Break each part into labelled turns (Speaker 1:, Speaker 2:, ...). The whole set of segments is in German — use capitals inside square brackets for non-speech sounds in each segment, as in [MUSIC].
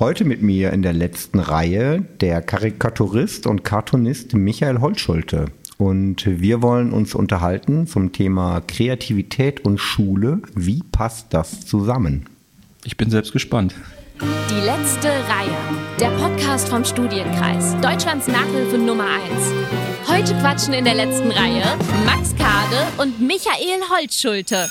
Speaker 1: Heute mit mir in der letzten Reihe der Karikaturist und Cartoonist Michael Holtschulte. Und wir wollen uns unterhalten zum Thema Kreativität und Schule. Wie passt das zusammen?
Speaker 2: Ich bin selbst gespannt.
Speaker 3: Die letzte Reihe. Der Podcast vom Studienkreis. Deutschlands Nachhilfe Nummer 1. Heute quatschen in der letzten Reihe Max Kade und Michael Holtschulte.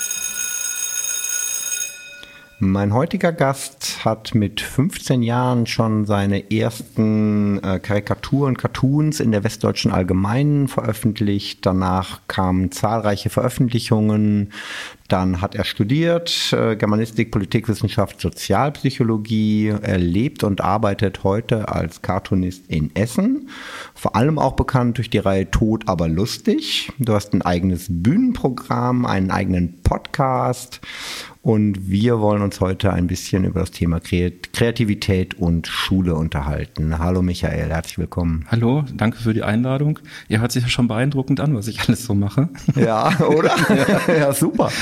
Speaker 1: Mein heutiger Gast hat mit 15 Jahren schon seine ersten äh, Karikaturen, Cartoons in der Westdeutschen Allgemeinen veröffentlicht. Danach kamen zahlreiche Veröffentlichungen. Dann hat er studiert äh, Germanistik, Politikwissenschaft, Sozialpsychologie. Er lebt und arbeitet heute als Cartoonist in Essen. Vor allem auch bekannt durch die Reihe Tod, aber lustig. Du hast ein eigenes Bühnenprogramm, einen eigenen Podcast und wir wollen uns heute ein bisschen über das Thema Kreativität und Schule unterhalten. Hallo Michael, herzlich willkommen.
Speaker 2: Hallo, danke für die Einladung. Ihr hört sich ja schon beeindruckend an, was ich alles so mache.
Speaker 1: Ja, oder? [LAUGHS] ja, super.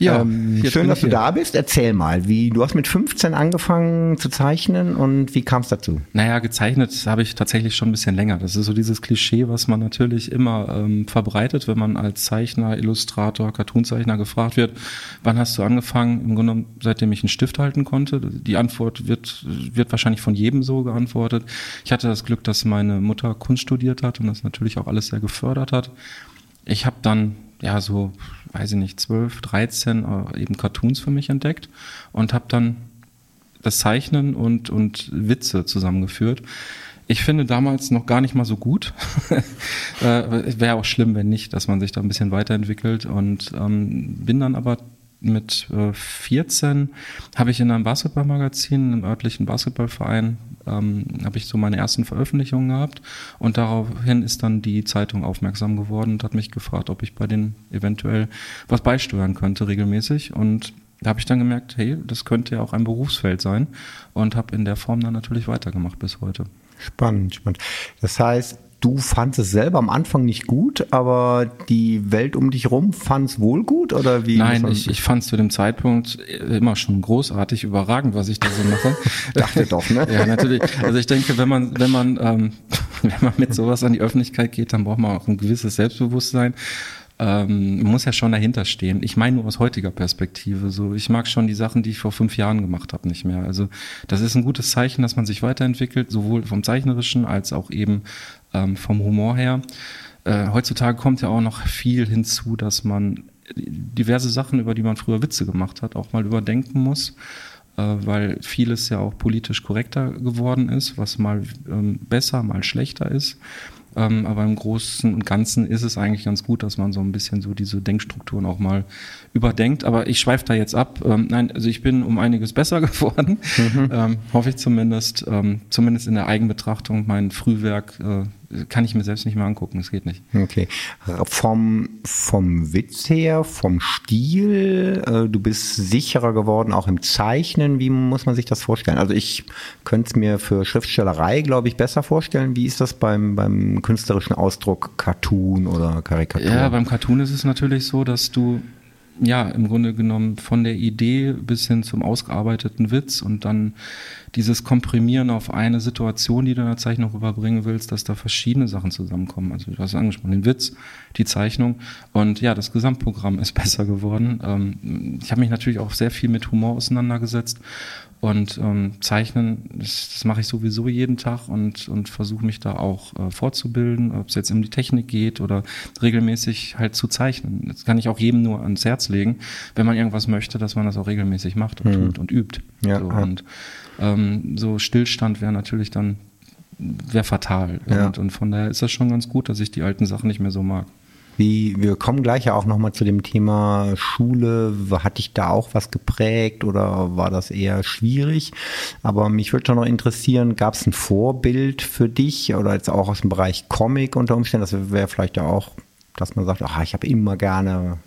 Speaker 1: Ja, ähm, schön, dass du da bist. Erzähl mal, wie du hast mit 15 angefangen zu zeichnen und wie kam es dazu?
Speaker 2: Naja, gezeichnet habe ich tatsächlich schon ein bisschen länger. Das ist so dieses Klischee, was man natürlich immer ähm, verbreitet, wenn man als Zeichner, Illustrator, Cartoonzeichner gefragt wird, wann hast du angefangen? Im Grunde seitdem ich einen Stift halten konnte. Die Antwort wird, wird wahrscheinlich von jedem so geantwortet. Ich hatte das Glück, dass meine Mutter Kunst studiert hat und das natürlich auch alles sehr gefördert hat. Ich habe dann ja so, weiß ich nicht, 12, 13 äh, eben Cartoons für mich entdeckt und habe dann das Zeichnen und, und Witze zusammengeführt. Ich finde damals noch gar nicht mal so gut. [LAUGHS] äh, Wäre auch schlimm, wenn nicht, dass man sich da ein bisschen weiterentwickelt und ähm, bin dann aber mit äh, 14 habe ich in einem Basketballmagazin, einem örtlichen Basketballverein, ähm, habe ich so meine ersten Veröffentlichungen gehabt und daraufhin ist dann die Zeitung aufmerksam geworden und hat mich gefragt, ob ich bei denen eventuell was beisteuern könnte regelmäßig und da habe ich dann gemerkt, hey, das könnte ja auch ein Berufsfeld sein und habe in der Form dann natürlich weitergemacht bis heute.
Speaker 1: Spannend, spannend. Das heißt, du fandest es selber am Anfang nicht gut, aber die Welt um dich rum fand es wohl gut oder wie?
Speaker 2: Nein, ich, ich fand es zu dem Zeitpunkt immer schon großartig, überragend, was ich da so mache. [LAUGHS]
Speaker 1: Dachte doch, ne? [LAUGHS]
Speaker 2: ja, natürlich. Also ich denke, wenn man, wenn man, ähm, [LAUGHS] wenn man mit sowas an die Öffentlichkeit geht, dann braucht man auch ein gewisses Selbstbewusstsein ähm, muss ja schon dahinter stehen. Ich meine nur aus heutiger Perspektive. So, ich mag schon die Sachen, die ich vor fünf Jahren gemacht habe, nicht mehr. Also das ist ein gutes Zeichen, dass man sich weiterentwickelt, sowohl vom zeichnerischen als auch eben ähm, vom Humor her. Äh, heutzutage kommt ja auch noch viel hinzu, dass man diverse Sachen, über die man früher Witze gemacht hat, auch mal überdenken muss äh, weil vieles ja auch politisch korrekter geworden ist, was mal ähm, besser, mal schlechter ist. Ähm, aber im Großen und Ganzen ist es eigentlich ganz gut, dass man so ein bisschen so diese Denkstrukturen auch mal überdenkt. Aber ich schweife da jetzt ab. Ähm, nein, also ich bin um einiges [LAUGHS] besser geworden, mhm. ähm, hoffe ich zumindest. Ähm, zumindest in der Eigenbetrachtung. Mein Frühwerk äh, kann ich mir selbst nicht mehr angucken, es geht nicht.
Speaker 1: Okay. Vom, vom Witz her, vom Stil, äh, du bist sicherer geworden, auch im Zeichnen. Wie muss man sich das vorstellen? Also ich könnte es mir für Schriftstellerei, glaube ich, besser vorstellen. Wie ist das beim, beim künstlerischen Ausdruck Cartoon oder Karikatur?
Speaker 2: Ja, beim Cartoon ist es natürlich so, dass du ja, im Grunde genommen von der Idee bis hin zum ausgearbeiteten Witz und dann dieses Komprimieren auf eine Situation, die du in der Zeichnung rüberbringen willst, dass da verschiedene Sachen zusammenkommen. Also du hast angesprochen, den Witz, die Zeichnung und ja, das Gesamtprogramm [LAUGHS] ist besser geworden. Ähm, ich habe mich natürlich auch sehr viel mit Humor auseinandergesetzt und ähm, Zeichnen, das, das mache ich sowieso jeden Tag und, und versuche mich da auch äh, fortzubilden, ob es jetzt um die Technik geht oder regelmäßig halt zu zeichnen. Das kann ich auch jedem nur ans Herz legen, wenn man irgendwas möchte, dass man das auch regelmäßig macht und mhm. tut und übt. Ja, so, und ähm, so Stillstand wäre natürlich dann wäre fatal. Ja. Und, und von daher ist das schon ganz gut, dass ich die alten Sachen nicht mehr so mag.
Speaker 1: Wie, wir kommen gleich ja auch nochmal zu dem Thema Schule. Hat dich da auch was geprägt oder war das eher schwierig? Aber mich würde schon noch interessieren, gab es ein Vorbild für dich oder jetzt auch aus dem Bereich Comic unter Umständen? Das wäre vielleicht ja auch dass man sagt, ach, ich habe immer gerne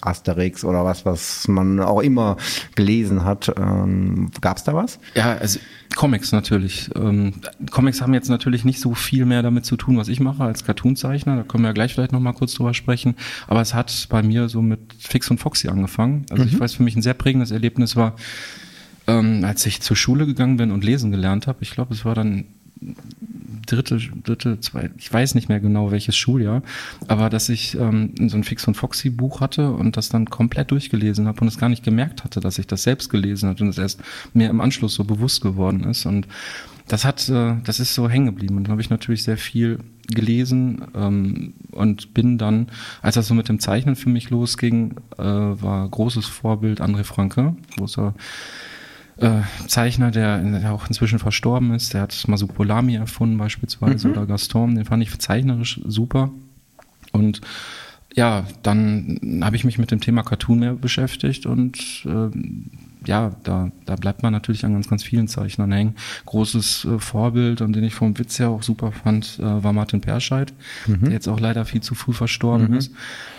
Speaker 1: Asterix oder was, was man auch immer gelesen hat. Ähm, Gab es da was?
Speaker 2: Ja, also Comics natürlich. Ähm, Comics haben jetzt natürlich nicht so viel mehr damit zu tun, was ich mache als Cartoonzeichner. Da können wir ja gleich vielleicht nochmal kurz drüber sprechen. Aber es hat bei mir so mit Fix und Foxy angefangen. Also mhm. ich weiß, für mich ein sehr prägendes Erlebnis war, Ähm, als ich zur Schule gegangen bin und lesen gelernt habe, ich glaube, es war dann dritte, dritte, zwei, ich weiß nicht mehr genau welches Schuljahr, aber dass ich ähm, so ein Fix und Foxy Buch hatte und das dann komplett durchgelesen habe und es gar nicht gemerkt hatte, dass ich das selbst gelesen hatte und es erst mir im Anschluss so bewusst geworden ist. Und das hat, äh, das ist so hängen geblieben und habe ich natürlich sehr viel gelesen ähm, und bin dann, als das so mit dem Zeichnen für mich losging, äh, war großes Vorbild André Franke, großer äh, Zeichner, der, der, auch inzwischen verstorben ist. Der hat Masupolami erfunden beispielsweise mhm. oder Gaston. Den fand ich zeichnerisch super. Und ja, dann habe ich mich mit dem Thema Cartoon mehr beschäftigt und äh, ja, da, da bleibt man natürlich an ganz, ganz vielen Zeichnern hängen. Großes äh, Vorbild und den ich vom Witz her auch super fand, äh, war Martin Perscheid, mhm. der jetzt auch leider viel zu früh verstorben mhm. ist.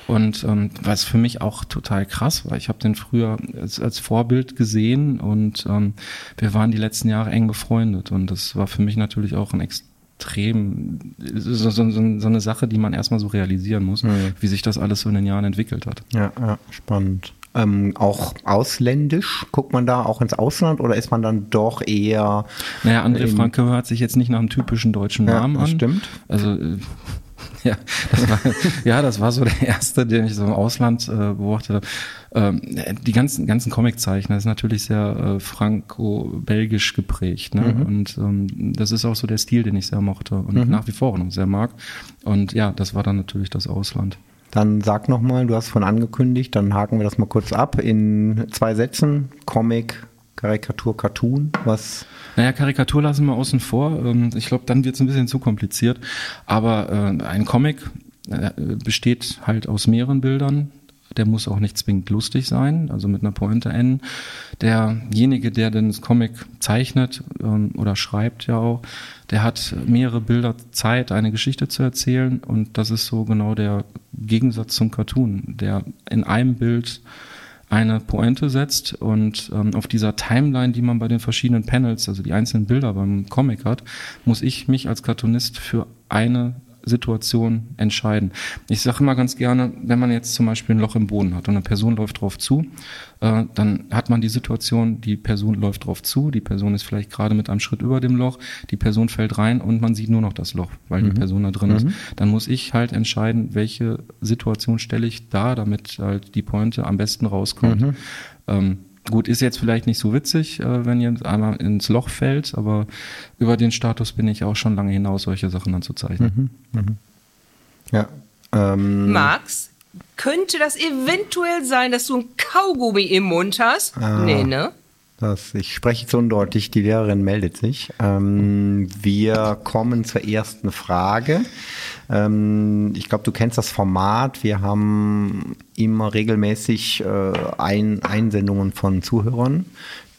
Speaker 2: Und ähm, was für mich auch total krass war, ich habe den früher als, als Vorbild gesehen und ähm, wir waren die letzten Jahre eng befreundet und das war für mich natürlich auch ein extrem so, so, so, so eine Sache, die man erstmal so realisieren muss, mhm. wie sich das alles so in den Jahren entwickelt hat.
Speaker 1: Ja, ja spannend. Ähm, auch ausländisch? Guckt man da auch ins Ausland oder ist man dann doch eher.
Speaker 2: Naja, André Franke hört sich jetzt nicht nach einem typischen deutschen Namen ja,
Speaker 1: das an. Stimmt.
Speaker 2: Also. Äh, [LAUGHS] ja, das war, ja, das war so der erste, den ich so im Ausland äh, beobachtet habe. Ähm, die ganzen, ganzen Comiczeichner ist natürlich sehr äh, franco-belgisch geprägt. Ne? Mhm. Und ähm, das ist auch so der Stil, den ich sehr mochte und mhm. nach wie vor noch sehr mag. Und ja, das war dann natürlich das Ausland.
Speaker 1: Dann sag nochmal, du hast von angekündigt, dann haken wir das mal kurz ab in zwei Sätzen. Comic, Karikatur, Cartoon, was?
Speaker 2: Naja, Karikatur lassen wir außen vor. Ähm, ich glaube, dann wird es ein bisschen zu kompliziert. Aber äh, ein Comic äh, besteht halt aus mehreren Bildern. Der muss auch nicht zwingend lustig sein, also mit einer Pointe enden. Derjenige, der den Comic zeichnet ähm, oder schreibt ja auch, der hat mehrere Bilder Zeit, eine Geschichte zu erzählen. Und das ist so genau der Gegensatz zum Cartoon, der in einem Bild eine Pointe setzt und ähm, auf dieser Timeline, die man bei den verschiedenen Panels, also die einzelnen Bilder beim Comic hat, muss ich mich als Cartoonist für eine Situation entscheiden. Ich sage immer ganz gerne, wenn man jetzt zum Beispiel ein Loch im Boden hat und eine Person läuft drauf zu, äh, dann hat man die Situation, die Person läuft drauf zu, die Person ist vielleicht gerade mit einem Schritt über dem Loch, die Person fällt rein und man sieht nur noch das Loch, weil mhm. die Person da drin mhm. ist. Dann muss ich halt entscheiden, welche Situation stelle ich da, damit halt die Pointe am besten rauskommt. Mhm. Ähm, Gut, ist jetzt vielleicht nicht so witzig, äh, wenn ihr einmal ins Loch fällt, aber über den Status bin ich auch schon lange hinaus, solche Sachen dann zu zeichnen. Mhm,
Speaker 1: mhm. Ja.
Speaker 4: Ähm, Max, könnte das eventuell sein, dass du ein Kaugummi im Mund hast?
Speaker 1: Ah, nee, ne? Das, ich spreche zu undeutlich, die Lehrerin meldet sich. Ähm, wir kommen zur ersten Frage. Ähm, ich glaube, du kennst das Format. Wir haben immer regelmäßig äh, ein, Einsendungen von Zuhörern,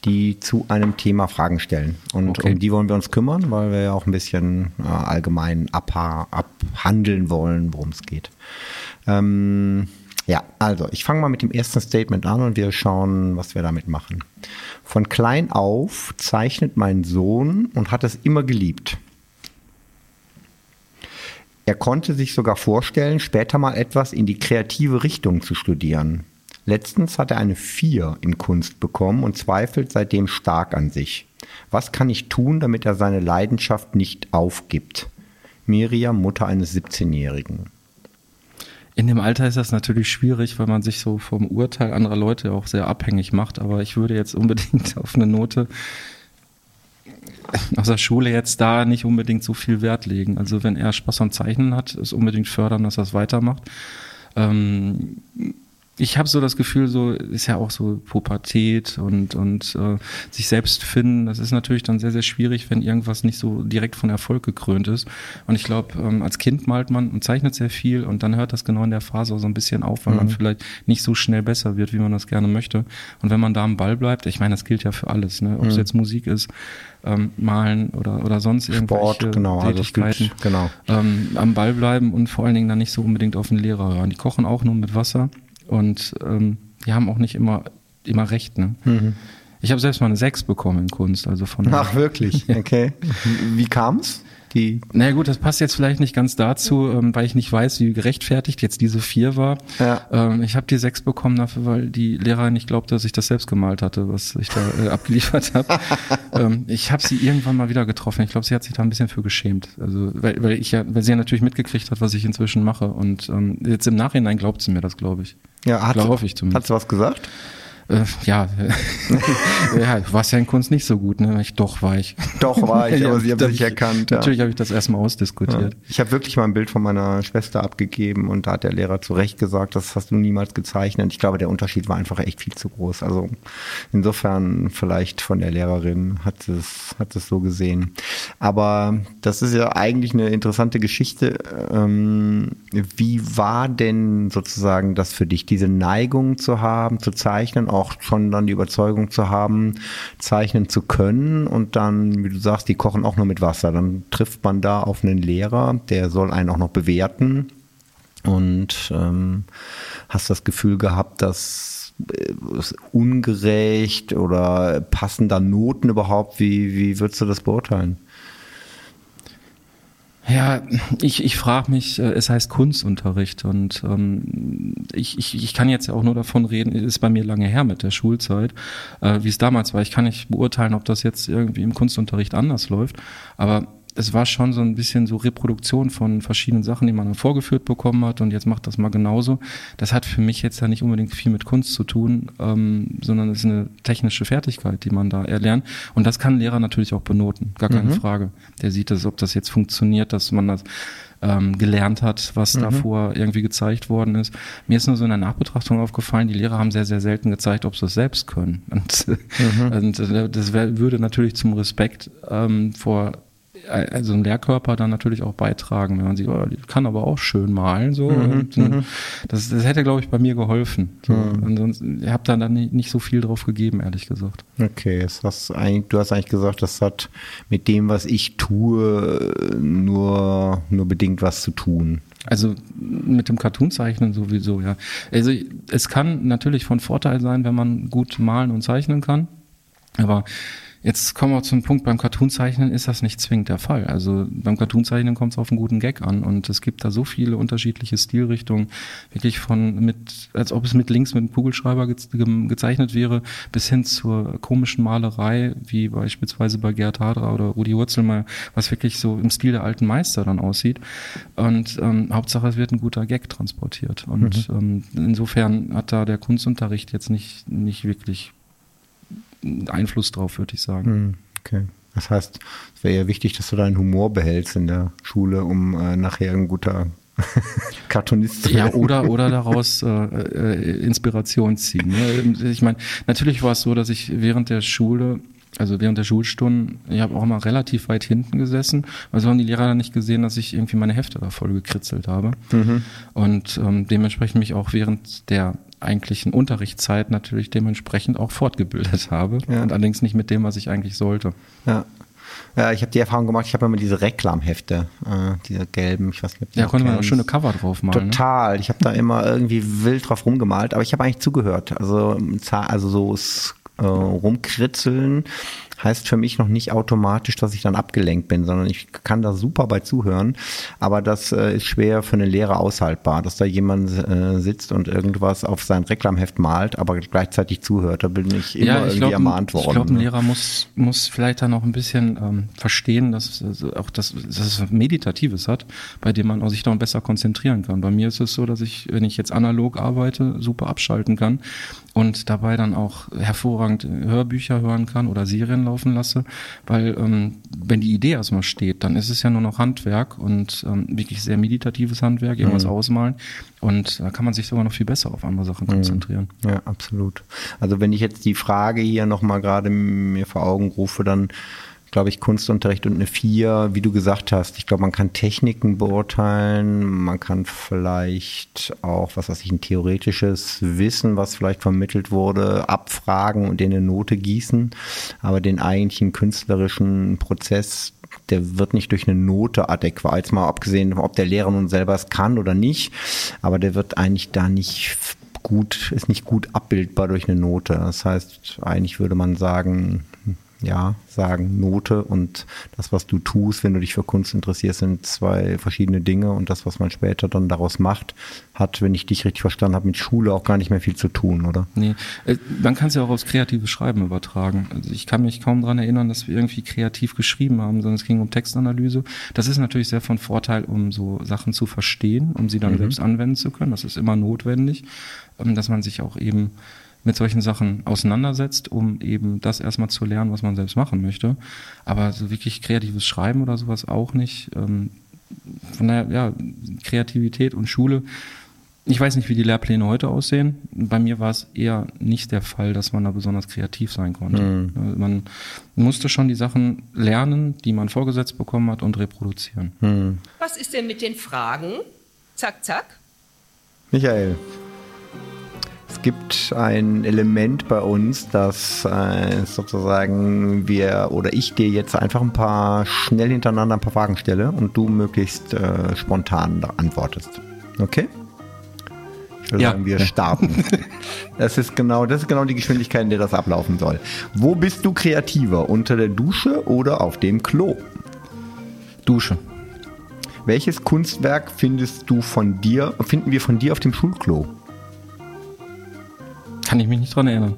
Speaker 1: die zu einem Thema Fragen stellen. Und okay. um die wollen wir uns kümmern, weil wir ja auch ein bisschen äh, allgemein abha abhandeln wollen, worum es geht. Ähm, ja, also ich fange mal mit dem ersten Statement an und wir schauen, was wir damit machen. Von klein auf zeichnet mein Sohn und hat es immer geliebt. Er konnte sich sogar vorstellen, später mal etwas in die kreative Richtung zu studieren. Letztens hat er eine 4 in Kunst bekommen und zweifelt seitdem stark an sich. Was kann ich tun, damit er seine Leidenschaft nicht aufgibt? Miriam, Mutter eines 17-Jährigen.
Speaker 2: In dem Alter ist das natürlich schwierig, weil man sich so vom Urteil anderer Leute auch sehr abhängig macht. Aber ich würde jetzt unbedingt [LAUGHS] auf eine Note aus der Schule jetzt da nicht unbedingt so viel Wert legen. Also wenn er Spaß am Zeichnen hat, ist unbedingt fördern, dass er es weitermacht. Ähm, ich habe so das Gefühl, so ist ja auch so Pubertät und und äh, sich selbst finden. Das ist natürlich dann sehr sehr schwierig, wenn irgendwas nicht so direkt von Erfolg gekrönt ist. Und ich glaube, ähm, als Kind malt man und zeichnet sehr viel und dann hört das genau in der Phase so ein bisschen auf, weil mhm. man vielleicht nicht so schnell besser wird, wie man das gerne möchte. Und wenn man da am Ball bleibt, ich meine, das gilt ja für alles, ne? ob es mhm. jetzt Musik ist, ähm, malen oder oder sonst irgendwelche
Speaker 1: Sport, genau,
Speaker 2: Tätigkeiten,
Speaker 1: also genau.
Speaker 2: Ähm, am Ball bleiben und vor allen Dingen dann nicht so unbedingt auf den Lehrer hören. Die kochen auch nur mit Wasser und ähm, die haben auch nicht immer, immer recht. Ne? Mhm. Ich habe selbst mal eine 6 bekommen in Kunst. Also von
Speaker 1: Ach, wirklich? [LAUGHS] Okay. Wie kam's?
Speaker 2: Die naja gut, das passt jetzt vielleicht nicht ganz dazu, ähm, weil ich nicht weiß, wie gerechtfertigt jetzt diese vier war. Ja. Ähm, ich habe die sechs bekommen dafür, weil die Lehrerin nicht glaubte, dass ich das selbst gemalt hatte, was ich da äh, [LAUGHS] abgeliefert habe. ähm, ich habe sie irgendwann mal wieder getroffen. Ich glaube, sie hat sich da ein bisschen für geschämt. Also weil, weil ich ja, weil sie ja natürlich mitgekriegt hat, was ich inzwischen mache. Und ähm, jetzt im Nachhinein glaubt sie mir das, glaube ich.
Speaker 1: Ja, hat, Glaube ich zumindest. Hat sie was gesagt?
Speaker 2: Äh, ja, [LAUGHS] ja, warst ja in Kunst nicht so gut, ne? Ich, doch war ich.
Speaker 1: Doch war ich, [LAUGHS] aber sie haben sich erkannt.
Speaker 2: Natürlich ja. habe ich das erstmal ausdiskutiert. Ja.
Speaker 1: Ich habe wirklich mal ein Bild von meiner Schwester abgegeben und da hat der Lehrer zu Recht gesagt, das hast du niemals gezeichnet. Ich glaube, der Unterschied war einfach echt viel zu groß. Also insofern vielleicht von der Lehrerin hat es, hat es so gesehen. Aber das ist ja eigentlich eine interessante Geschichte. Ähm, wie war denn sozusagen das für dich, diese Neigung zu haben, zu zeichnen, auch auch schon dann die Überzeugung zu haben, zeichnen zu können und dann, wie du sagst, die kochen auch nur mit Wasser. Dann trifft man da auf einen Lehrer, der soll einen auch noch bewerten und ähm, hast das Gefühl gehabt, dass äh, ungerecht oder passen da Noten überhaupt? Wie, wie würdest du das beurteilen?
Speaker 2: Ja, ich, ich frage mich, äh, es heißt Kunstunterricht und ähm, ich, ich, ich kann jetzt auch nur davon reden, ist bei mir lange her mit der Schulzeit, äh, wie es damals war. Ich kann nicht beurteilen, ob das jetzt irgendwie im Kunstunterricht anders läuft, aber es war schon so ein bisschen so Reproduktion von verschiedenen Sachen, die man dann vorgeführt bekommen hat und jetzt macht das mal genauso. Das hat für mich jetzt ja nicht unbedingt viel mit Kunst zu tun, ähm, sondern es ist eine technische Fertigkeit, die man da erlernt. Und das kann ein Lehrer natürlich auch benoten, gar keine mhm. Frage. Der sieht das, ob das jetzt funktioniert, dass man das ähm, gelernt hat, was mhm. davor irgendwie gezeigt worden ist. Mir ist nur so in der Nachbetrachtung aufgefallen, die Lehrer haben sehr, sehr selten gezeigt, ob sie es selbst können. [LAUGHS] Und, mhm. und äh, das wär, würde natürlich zum Respekt ähm, vor also ein Lehrkörper dann natürlich auch beitragen, wenn man sieht, oh, die kann aber auch schön malen so. Mhm, und, mhm. das, das hätte, glaube ich, bei mir geholfen. So. Mhm. Ansonsten, ich habe da dann nicht, nicht so viel drauf gegeben, ehrlich gesagt.
Speaker 1: Okay, das hast du hast eigentlich gesagt, das hat mit dem, was ich tue, nur, nur bedingt was zu tun.
Speaker 2: Also mit dem Cartoon-Zeichnen sowieso, ja. Also es kann natürlich von Vorteil sein, wenn man gut malen und zeichnen kann. Aber Jetzt kommen wir zum Punkt, beim Cartoonzeichnen ist das nicht zwingend der Fall. Also beim Cartoonzeichnen kommt es auf einen guten Gag an und es gibt da so viele unterschiedliche Stilrichtungen, wirklich von mit, als ob es mit links mit einem Kugelschreiber ge ge gezeichnet wäre, bis hin zur komischen Malerei, wie beispielsweise bei Gerd Hadra oder Rudi Wurzelmeier, was wirklich so im Stil der alten Meister dann aussieht. Und ähm, Hauptsache, es wird ein guter Gag transportiert. Und mhm. ähm, insofern hat da der Kunstunterricht jetzt nicht, nicht wirklich Einfluss drauf, würde ich sagen. Hm,
Speaker 1: okay. Das heißt, es wäre ja wichtig, dass du deinen Humor behältst in der Schule, um äh, nachher ein guter [LAUGHS] Cartoonist zu
Speaker 2: werden. Ja, oder, oder [LAUGHS] daraus äh, äh, Inspiration ziehen. Ne? Ich meine, natürlich war es so, dass ich während der Schule also während der Schulstunden, ich habe auch immer relativ weit hinten gesessen, weil so haben die Lehrer dann nicht gesehen, dass ich irgendwie meine Hefte da voll gekritzelt habe. Mhm. Und ähm, dementsprechend mich auch während der eigentlichen Unterrichtszeit natürlich dementsprechend auch fortgebildet habe. Ja. Und allerdings nicht mit dem, was ich eigentlich sollte.
Speaker 1: Ja. Ja, ich habe die Erfahrung gemacht, ich habe immer diese Reklamhefte, äh, diese gelben, ich weiß nicht, ob
Speaker 2: Ja, konnte man auch schöne Cover drauf malen.
Speaker 1: Ne? Total, ne? ich habe da immer irgendwie wild drauf rumgemalt, aber ich habe eigentlich zugehört. Also, also so äh, rumkritzeln heißt für mich noch nicht automatisch, dass ich dann abgelenkt bin, sondern ich kann da super bei zuhören. Aber das äh, ist schwer für eine Lehre aushaltbar, dass da jemand äh, sitzt und irgendwas auf sein Reklamheft malt, aber gleichzeitig zuhört. Da bin ich immer ja, ich irgendwie glaub, ermahnt worden. Ich
Speaker 2: glaube, ein ne? Lehrer muss, muss vielleicht dann auch ein bisschen ähm, verstehen, dass also auch das, dass es Meditatives hat, bei dem man sich dann besser konzentrieren kann. Bei mir ist es so, dass ich, wenn ich jetzt analog arbeite, super abschalten kann und dabei dann auch hervorragend Hörbücher hören kann oder Serien laufen lasse, weil ähm, wenn die Idee erstmal steht, dann ist es ja nur noch Handwerk und ähm, wirklich sehr meditatives Handwerk, irgendwas mhm. ausmalen und da kann man sich sogar noch viel besser auf andere Sachen mhm. konzentrieren.
Speaker 1: Ja, absolut. Also wenn ich jetzt die Frage hier nochmal gerade mir vor Augen rufe, dann glaube ich, Kunstunterricht und eine vier, wie du gesagt hast. Ich glaube, man kann Techniken beurteilen, man kann vielleicht auch, was weiß ich, ein theoretisches Wissen, was vielleicht vermittelt wurde, abfragen und in eine Note gießen. Aber den eigentlichen künstlerischen Prozess, der wird nicht durch eine Note adäquat, jetzt mal abgesehen, ob der Lehrer nun selber es kann oder nicht, aber der wird eigentlich da nicht gut, ist nicht gut abbildbar durch eine Note. Das heißt, eigentlich würde man sagen, ja, sagen, Note und das, was du tust, wenn du dich für Kunst interessierst, sind zwei verschiedene Dinge und das, was man später dann daraus macht, hat, wenn ich dich richtig verstanden habe, mit Schule auch gar nicht mehr viel zu tun, oder?
Speaker 2: Nee, äh, man kann es ja auch aufs kreative Schreiben übertragen. Also ich kann mich kaum daran erinnern, dass wir irgendwie kreativ geschrieben haben, sondern es ging um Textanalyse. Das ist natürlich sehr von Vorteil, um so Sachen zu verstehen, um sie dann mhm. selbst anwenden zu können. Das ist immer notwendig, ähm, dass man sich auch eben mit solchen Sachen auseinandersetzt, um eben das erstmal zu lernen, was man selbst machen möchte. Aber so wirklich kreatives Schreiben oder sowas auch nicht. Ähm, von daher, ja, Kreativität und Schule. Ich weiß nicht, wie die Lehrpläne heute aussehen. Bei mir war es eher nicht der Fall, dass man da besonders kreativ sein konnte. Mhm. Man musste schon die Sachen lernen, die man vorgesetzt bekommen hat und reproduzieren. Mhm.
Speaker 4: Was ist denn mit den Fragen? Zack, zack.
Speaker 1: Michael. Es gibt ein Element bei uns, dass äh, sozusagen wir oder ich dir jetzt einfach ein paar schnell hintereinander ein paar Fragen stelle und du möglichst äh, spontan antwortest. Okay? Ich würde ja. sagen, wir starten. [LAUGHS] das ist genau, das ist genau die Geschwindigkeit, in der das ablaufen soll. Wo bist du kreativer? Unter der Dusche oder auf dem Klo?
Speaker 2: Dusche.
Speaker 1: Welches Kunstwerk findest du von dir, finden wir von dir auf dem Schulklo?
Speaker 2: Kann ich mich nicht dran erinnern.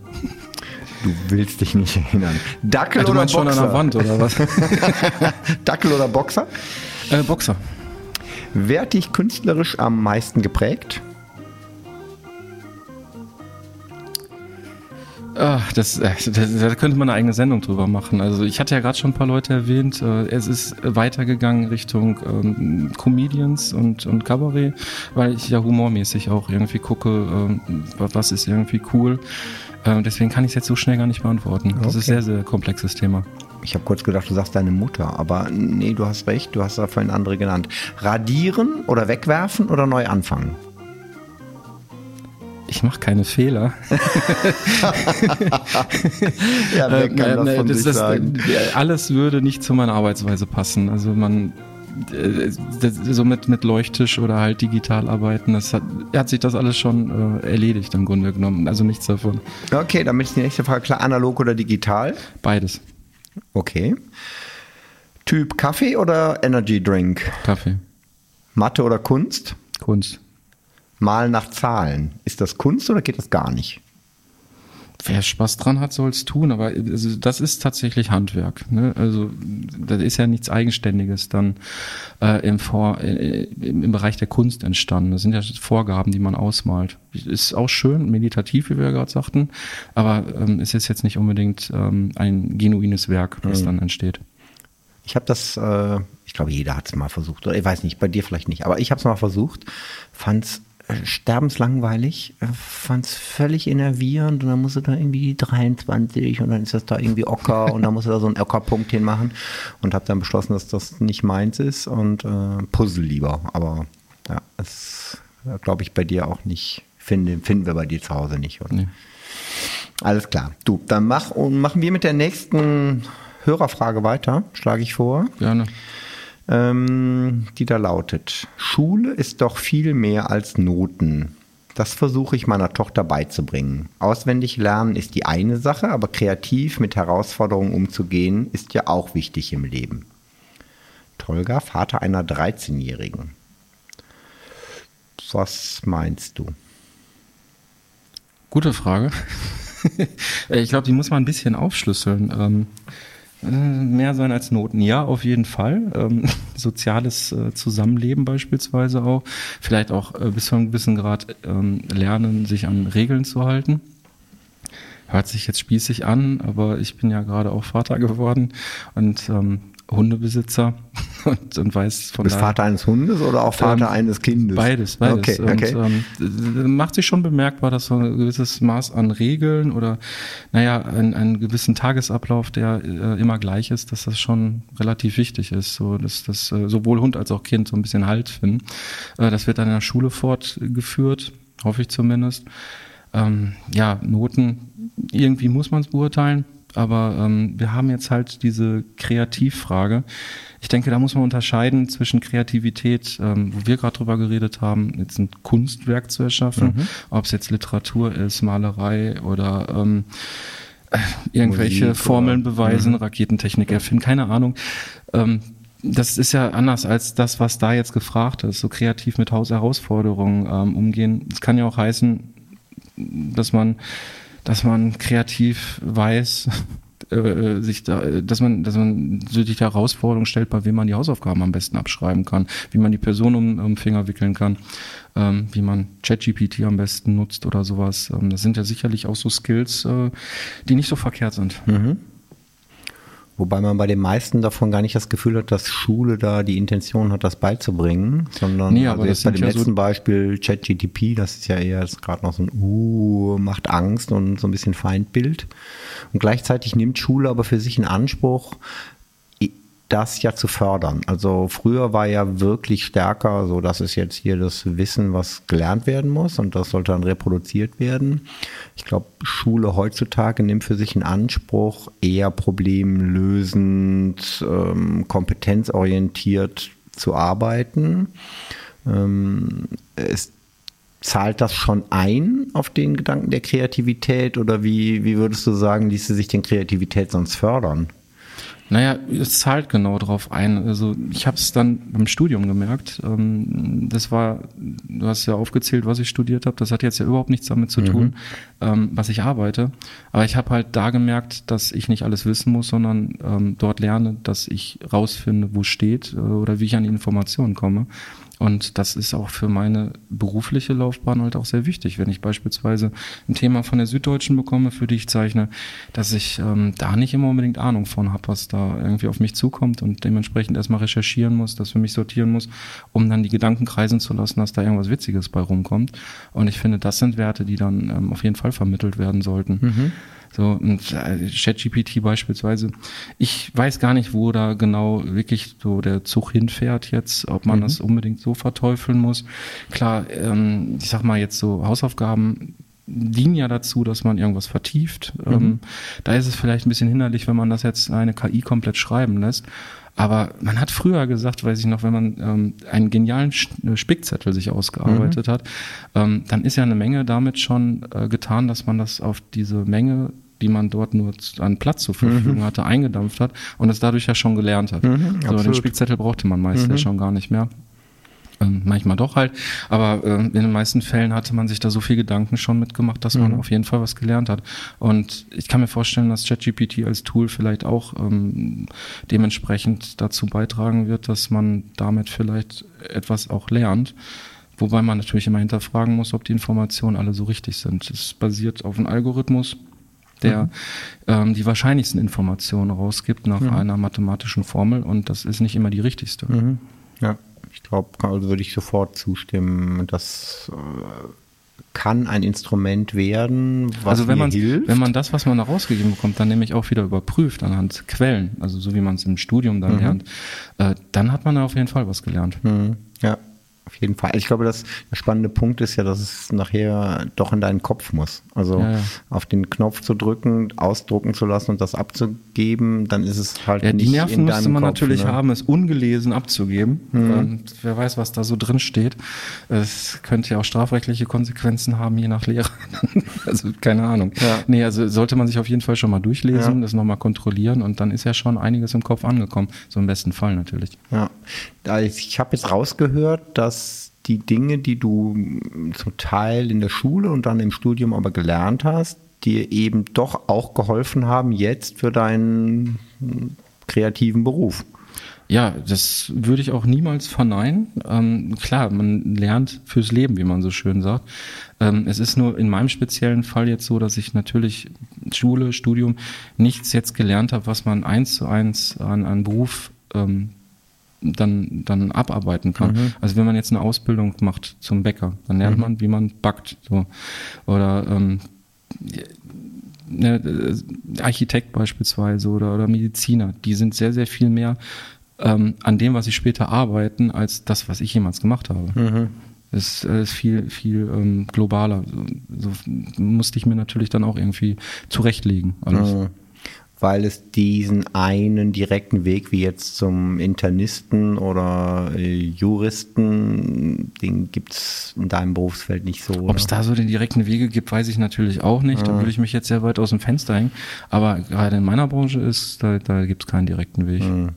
Speaker 1: Du willst dich nicht erinnern.
Speaker 2: Dackel ja, oder Boxer? schon an der Wand oder was? [LAUGHS]
Speaker 1: Dackel oder Boxer?
Speaker 2: Äh, Boxer.
Speaker 1: Wer hat dich künstlerisch am meisten geprägt?
Speaker 2: Ach, das, äh, das, da könnte man eine eigene Sendung drüber machen. Also ich hatte ja gerade schon ein paar Leute erwähnt. Äh, es ist weitergegangen Richtung ähm, Comedians und, und Cabaret, weil ich ja humormäßig auch irgendwie gucke, ähm, was ist irgendwie cool. Äh, deswegen kann ich es jetzt so schnell gar nicht beantworten. Das okay. ist ein sehr, sehr komplexes Thema.
Speaker 1: Ich habe kurz gedacht, du sagst deine Mutter, aber nee, du hast recht, du hast da vorhin andere genannt. Radieren oder wegwerfen oder neu anfangen?
Speaker 2: Ich mache keine Fehler. [LAUGHS]
Speaker 1: ja, wer kann äh, das von das, sich sagen?
Speaker 2: alles würde nicht zu meiner Arbeitsweise passen. Also man äh, so mit, mit Leuchttisch oder halt digital arbeiten, das hat, hat sich das alles schon äh, erledigt im Grunde genommen. Also nichts davon.
Speaker 1: Okay, damit ist die nächste Frage klar. Analog oder digital?
Speaker 2: Beides.
Speaker 1: Okay. Typ Kaffee oder Energy Drink?
Speaker 2: Kaffee.
Speaker 1: Mathe oder Kunst?
Speaker 2: Kunst.
Speaker 1: Mal nach Zahlen. Ist das Kunst oder geht das gar nicht?
Speaker 2: Wer Spaß dran hat, soll es tun, aber also das ist tatsächlich Handwerk. Ne? Also das ist ja nichts Eigenständiges dann äh, im, Vor äh, im Bereich der Kunst entstanden. Das sind ja Vorgaben, die man ausmalt. Ist auch schön, meditativ, wie wir ja gerade sagten, aber ähm, es ist jetzt nicht unbedingt ähm, ein genuines Werk, das mhm. dann entsteht.
Speaker 1: Ich habe das, äh, ich glaube, jeder hat es mal versucht. Oder ich weiß nicht, bei dir vielleicht nicht, aber ich habe es mal versucht, fand es sterbenslangweilig, äh, fand es völlig enervierend und dann musste da irgendwie 23 und dann ist das da irgendwie Ocker [LAUGHS] und dann musste da so einen Ockerpunkt hinmachen und habe dann beschlossen, dass das nicht meins ist und äh, Puzzle lieber. Aber ja, das glaube ich bei dir auch nicht, finden, finden wir bei dir zu Hause nicht, oder? Nee. Alles klar. Du, dann mach und machen wir mit der nächsten Hörerfrage weiter, schlage ich vor.
Speaker 2: Gerne
Speaker 1: ähm, die da lautet, Schule ist doch viel mehr als Noten. Das versuche ich meiner Tochter beizubringen. Auswendig lernen ist die eine Sache, aber kreativ mit Herausforderungen umzugehen ist ja auch wichtig im Leben. Tolga, Vater einer 13-Jährigen. Was meinst du?
Speaker 2: Gute Frage. [LAUGHS] ich glaube, die muss man ein bisschen aufschlüsseln. Ähm, äh, mehr sein als Noten. Ja, auf jeden Fall. Ähm, [LAUGHS] soziales äh, Zusammenleben beispielsweise auch. Vielleicht auch äh, bis zu einem gewissen Grad ähm, lernen, sich an Regeln zu halten. Hört sich jetzt spießig an, aber ich bin ja gerade auch Vater [LAUGHS] geworden und ähm, Hundebesitzer [LAUGHS] und, und weiß
Speaker 1: von Bist Vater eines Hundes oder auch Vater ähm, eines Kindes?
Speaker 2: Beides, beides. Okay, okay. Und, ähm, macht sich schon bemerkbar, dass so ein gewisses Maß an Regeln oder naja, ein, einen gewissen Tagesablauf, der äh, immer gleich ist, dass das schon relativ wichtig ist, so dass das äh, sowohl Hund als auch Kind so ein bisschen Halt finden. Äh, das wird dann in der Schule fortgeführt, hoffe ich zumindest. Ähm, ja, Noten, irgendwie muss man es beurteilen aber ähm, wir haben jetzt halt diese Kreativfrage. Ich denke, da muss man unterscheiden zwischen Kreativität, ähm, wo wir gerade drüber geredet haben, jetzt ein Kunstwerk zu erschaffen, mhm. ob es jetzt Literatur ist, Malerei oder ähm, irgendwelche
Speaker 1: Musik
Speaker 2: Formeln
Speaker 1: oder-
Speaker 2: beweisen, Raketentechnik erfinden, keine Ahnung. Ähm, das ist ja anders als das, was da jetzt gefragt ist, so kreativ mit Hausherausforderungen ähm, umgehen. Es kann ja auch heißen, dass man, dass man kreativ weiß, äh, sich da, äh, dass man, dass man sich die Herausforderung stellt, bei wem man die Hausaufgaben am besten abschreiben kann, wie man die Person um, um Finger wickeln kann, ähm, wie man ChatGPT am besten nutzt oder sowas. Ähm, das sind ja sicherlich auch so Skills, äh, die nicht so verkehrt sind.
Speaker 1: Wobei man bei den meisten davon gar nicht das Gefühl hat, dass Schule da die Intention hat, das beizubringen, sondern
Speaker 2: Nee,
Speaker 1: also
Speaker 2: aber
Speaker 1: jetzt
Speaker 2: das
Speaker 1: bei dem
Speaker 2: ja so-
Speaker 1: letzten Beispiel ChatGTP, das ist ja eher jetzt gerade noch so ein Uh, macht Angst und so ein bisschen Feindbild. Und gleichzeitig nimmt Schule aber für sich in Anspruch, das ja zu fördern. Also früher war ja wirklich stärker, so das ist jetzt hier das Wissen, was gelernt werden muss und das sollte dann reproduziert werden. Ich glaube, Schule heutzutage nimmt für sich in Anspruch, eher problemlösend, ähm, kompetenzorientiert zu arbeiten. Ähm, es Zahlt das schon ein auf den Gedanken der Kreativität oder wie, wie würdest du sagen, ließe sich denn Kreativität sonst fördern?
Speaker 2: Naja, es zahlt genau drauf ein. Also ich habe es dann beim Studium gemerkt. Ähm, das war, du hast ja aufgezählt, was ich studiert habe. Das hat jetzt ja überhaupt nichts damit zu tun, ähm, was ich arbeite. Aber ich habe halt da gemerkt, dass ich nicht alles wissen muss, sondern ähm, dort lerne, dass ich rausfinde, wo steht äh, oder wie ich an die Informationen komme. Und das ist auch für meine berufliche Laufbahn halt auch sehr wichtig. Wenn ich beispielsweise ein Thema von der Süddeutschen bekomme, für die ich zeichne, dass ich ähm, da nicht immer unbedingt Ahnung von habe, was da irgendwie auf mich zukommt und dementsprechend erstmal recherchieren muss, das für mich sortieren muss, um dann die Gedanken kreisen zu lassen, dass da irgendwas Witziges bei rumkommt. Und ich finde, das sind Werte, die dann ähm, auf jeden Fall vermittelt werden sollten. So, und äh, ChatGPT beispielsweise, ich weiß gar nicht, wo da genau wirklich so der Zug hinfährt jetzt, ob man das unbedingt so verteufeln muss. Klar, ähm, ich sag mal jetzt so Hausaufgaben dienen ja dazu, dass man irgendwas vertieft. Ähm, da ist es vielleicht ein bisschen hinderlich, wenn man das jetzt eine KI komplett schreiben lässt. Aber man hat früher gesagt, weiß ich noch, wenn man ähm, einen genialen Sch- Spickzettel sich ausgearbeitet hat, ähm, dann ist ja eine Menge damit schon äh, getan, dass man das auf diese Menge, die man dort nur an Platz zur Verfügung hatte, eingedampft hat und es dadurch ja schon gelernt hat. so, den. Spickzettel brauchte man meist ja schon gar nicht mehr. Ähm, manchmal doch halt, aber ähm, in den meisten Fällen hatte man sich da so viel Gedanken schon mitgemacht, dass man auf jeden Fall was gelernt hat. Und ich kann mir vorstellen, dass ChatGPT als Tool vielleicht auch ähm, dementsprechend dazu beitragen wird, dass man damit vielleicht etwas auch lernt. Wobei man natürlich immer hinterfragen muss, ob die Informationen alle so richtig sind. Es basiert auf einem Algorithmus, der ähm, die wahrscheinlichsten Informationen rausgibt nach einer mathematischen Formel und das ist nicht immer die richtigste.
Speaker 1: Ja, ich glaube, also würde ich sofort zustimmen. Das äh, kann ein Instrument werden, was
Speaker 2: also wenn man, wenn man das, was man da rausgegeben bekommt, dann nämlich auch wieder überprüft anhand Quellen, also so wie man es im Studium dann lernt, äh, dann hat man da auf jeden Fall was gelernt.
Speaker 1: Mhm. Ja, auf jeden Fall. Ich glaube, das, der spannende Punkt ist ja, dass es nachher doch in deinen Kopf muss. Also
Speaker 2: Ja, ja.
Speaker 1: auf den Knopf zu drücken, ausdrucken zu lassen und das abzugeben, dann ist es halt
Speaker 2: Ja,
Speaker 1: nicht
Speaker 2: die Nerven
Speaker 1: in
Speaker 2: müsste
Speaker 1: deinem
Speaker 2: man
Speaker 1: Kopf,
Speaker 2: natürlich
Speaker 1: ne?
Speaker 2: haben, es ungelesen abzugeben. Und wer weiß, was da so drin steht. Es könnte ja auch strafrechtliche Konsequenzen haben, je nach Lehrer. [LAUGHS] also keine Ahnung.
Speaker 1: Ja.
Speaker 2: Nee, also sollte man sich auf jeden Fall schon mal durchlesen,
Speaker 1: Ja.
Speaker 2: das nochmal kontrollieren und dann ist ja schon einiges im Kopf angekommen. So im besten Fall natürlich.
Speaker 1: Ja, ich, ich habe jetzt rausgehört, dass die Dinge, die du zum Teil in der Schule und dann im Studium aber gelernt hast, dir eben doch auch geholfen haben jetzt für deinen kreativen Beruf.
Speaker 2: Ja, das würde ich auch niemals verneinen. Ähm, klar, man lernt fürs Leben, wie man so schön sagt. Ähm, es ist nur in meinem speziellen Fall jetzt so, dass ich natürlich Schule, Studium nichts jetzt gelernt habe, was man eins zu eins an einen Beruf ähm, dann, dann abarbeiten kann. Also wenn man jetzt eine Ausbildung macht zum Bäcker, dann lernt man, wie man backt. So. Oder ähm, ne, äh, Architekt beispielsweise oder, oder Mediziner, die sind sehr, sehr viel mehr ähm, an dem, was sie später arbeiten, als das, was ich jemals gemacht habe. Das äh, ist viel, viel ähm, globaler. So, so musste ich mir natürlich dann auch irgendwie zurechtlegen. Alles.
Speaker 1: Mhm. Weil es diesen einen direkten Weg wie jetzt zum Internisten oder äh, Juristen, den gibt es in deinem Berufsfeld nicht so.
Speaker 2: Ob es da so den direkten Wege gibt, weiß ich natürlich auch nicht. Da würde ich mich jetzt sehr weit aus dem Fenster hängen. Aber gerade in meiner Branche ist, da, da gibt es keinen direkten Weg.
Speaker 1: Mhm.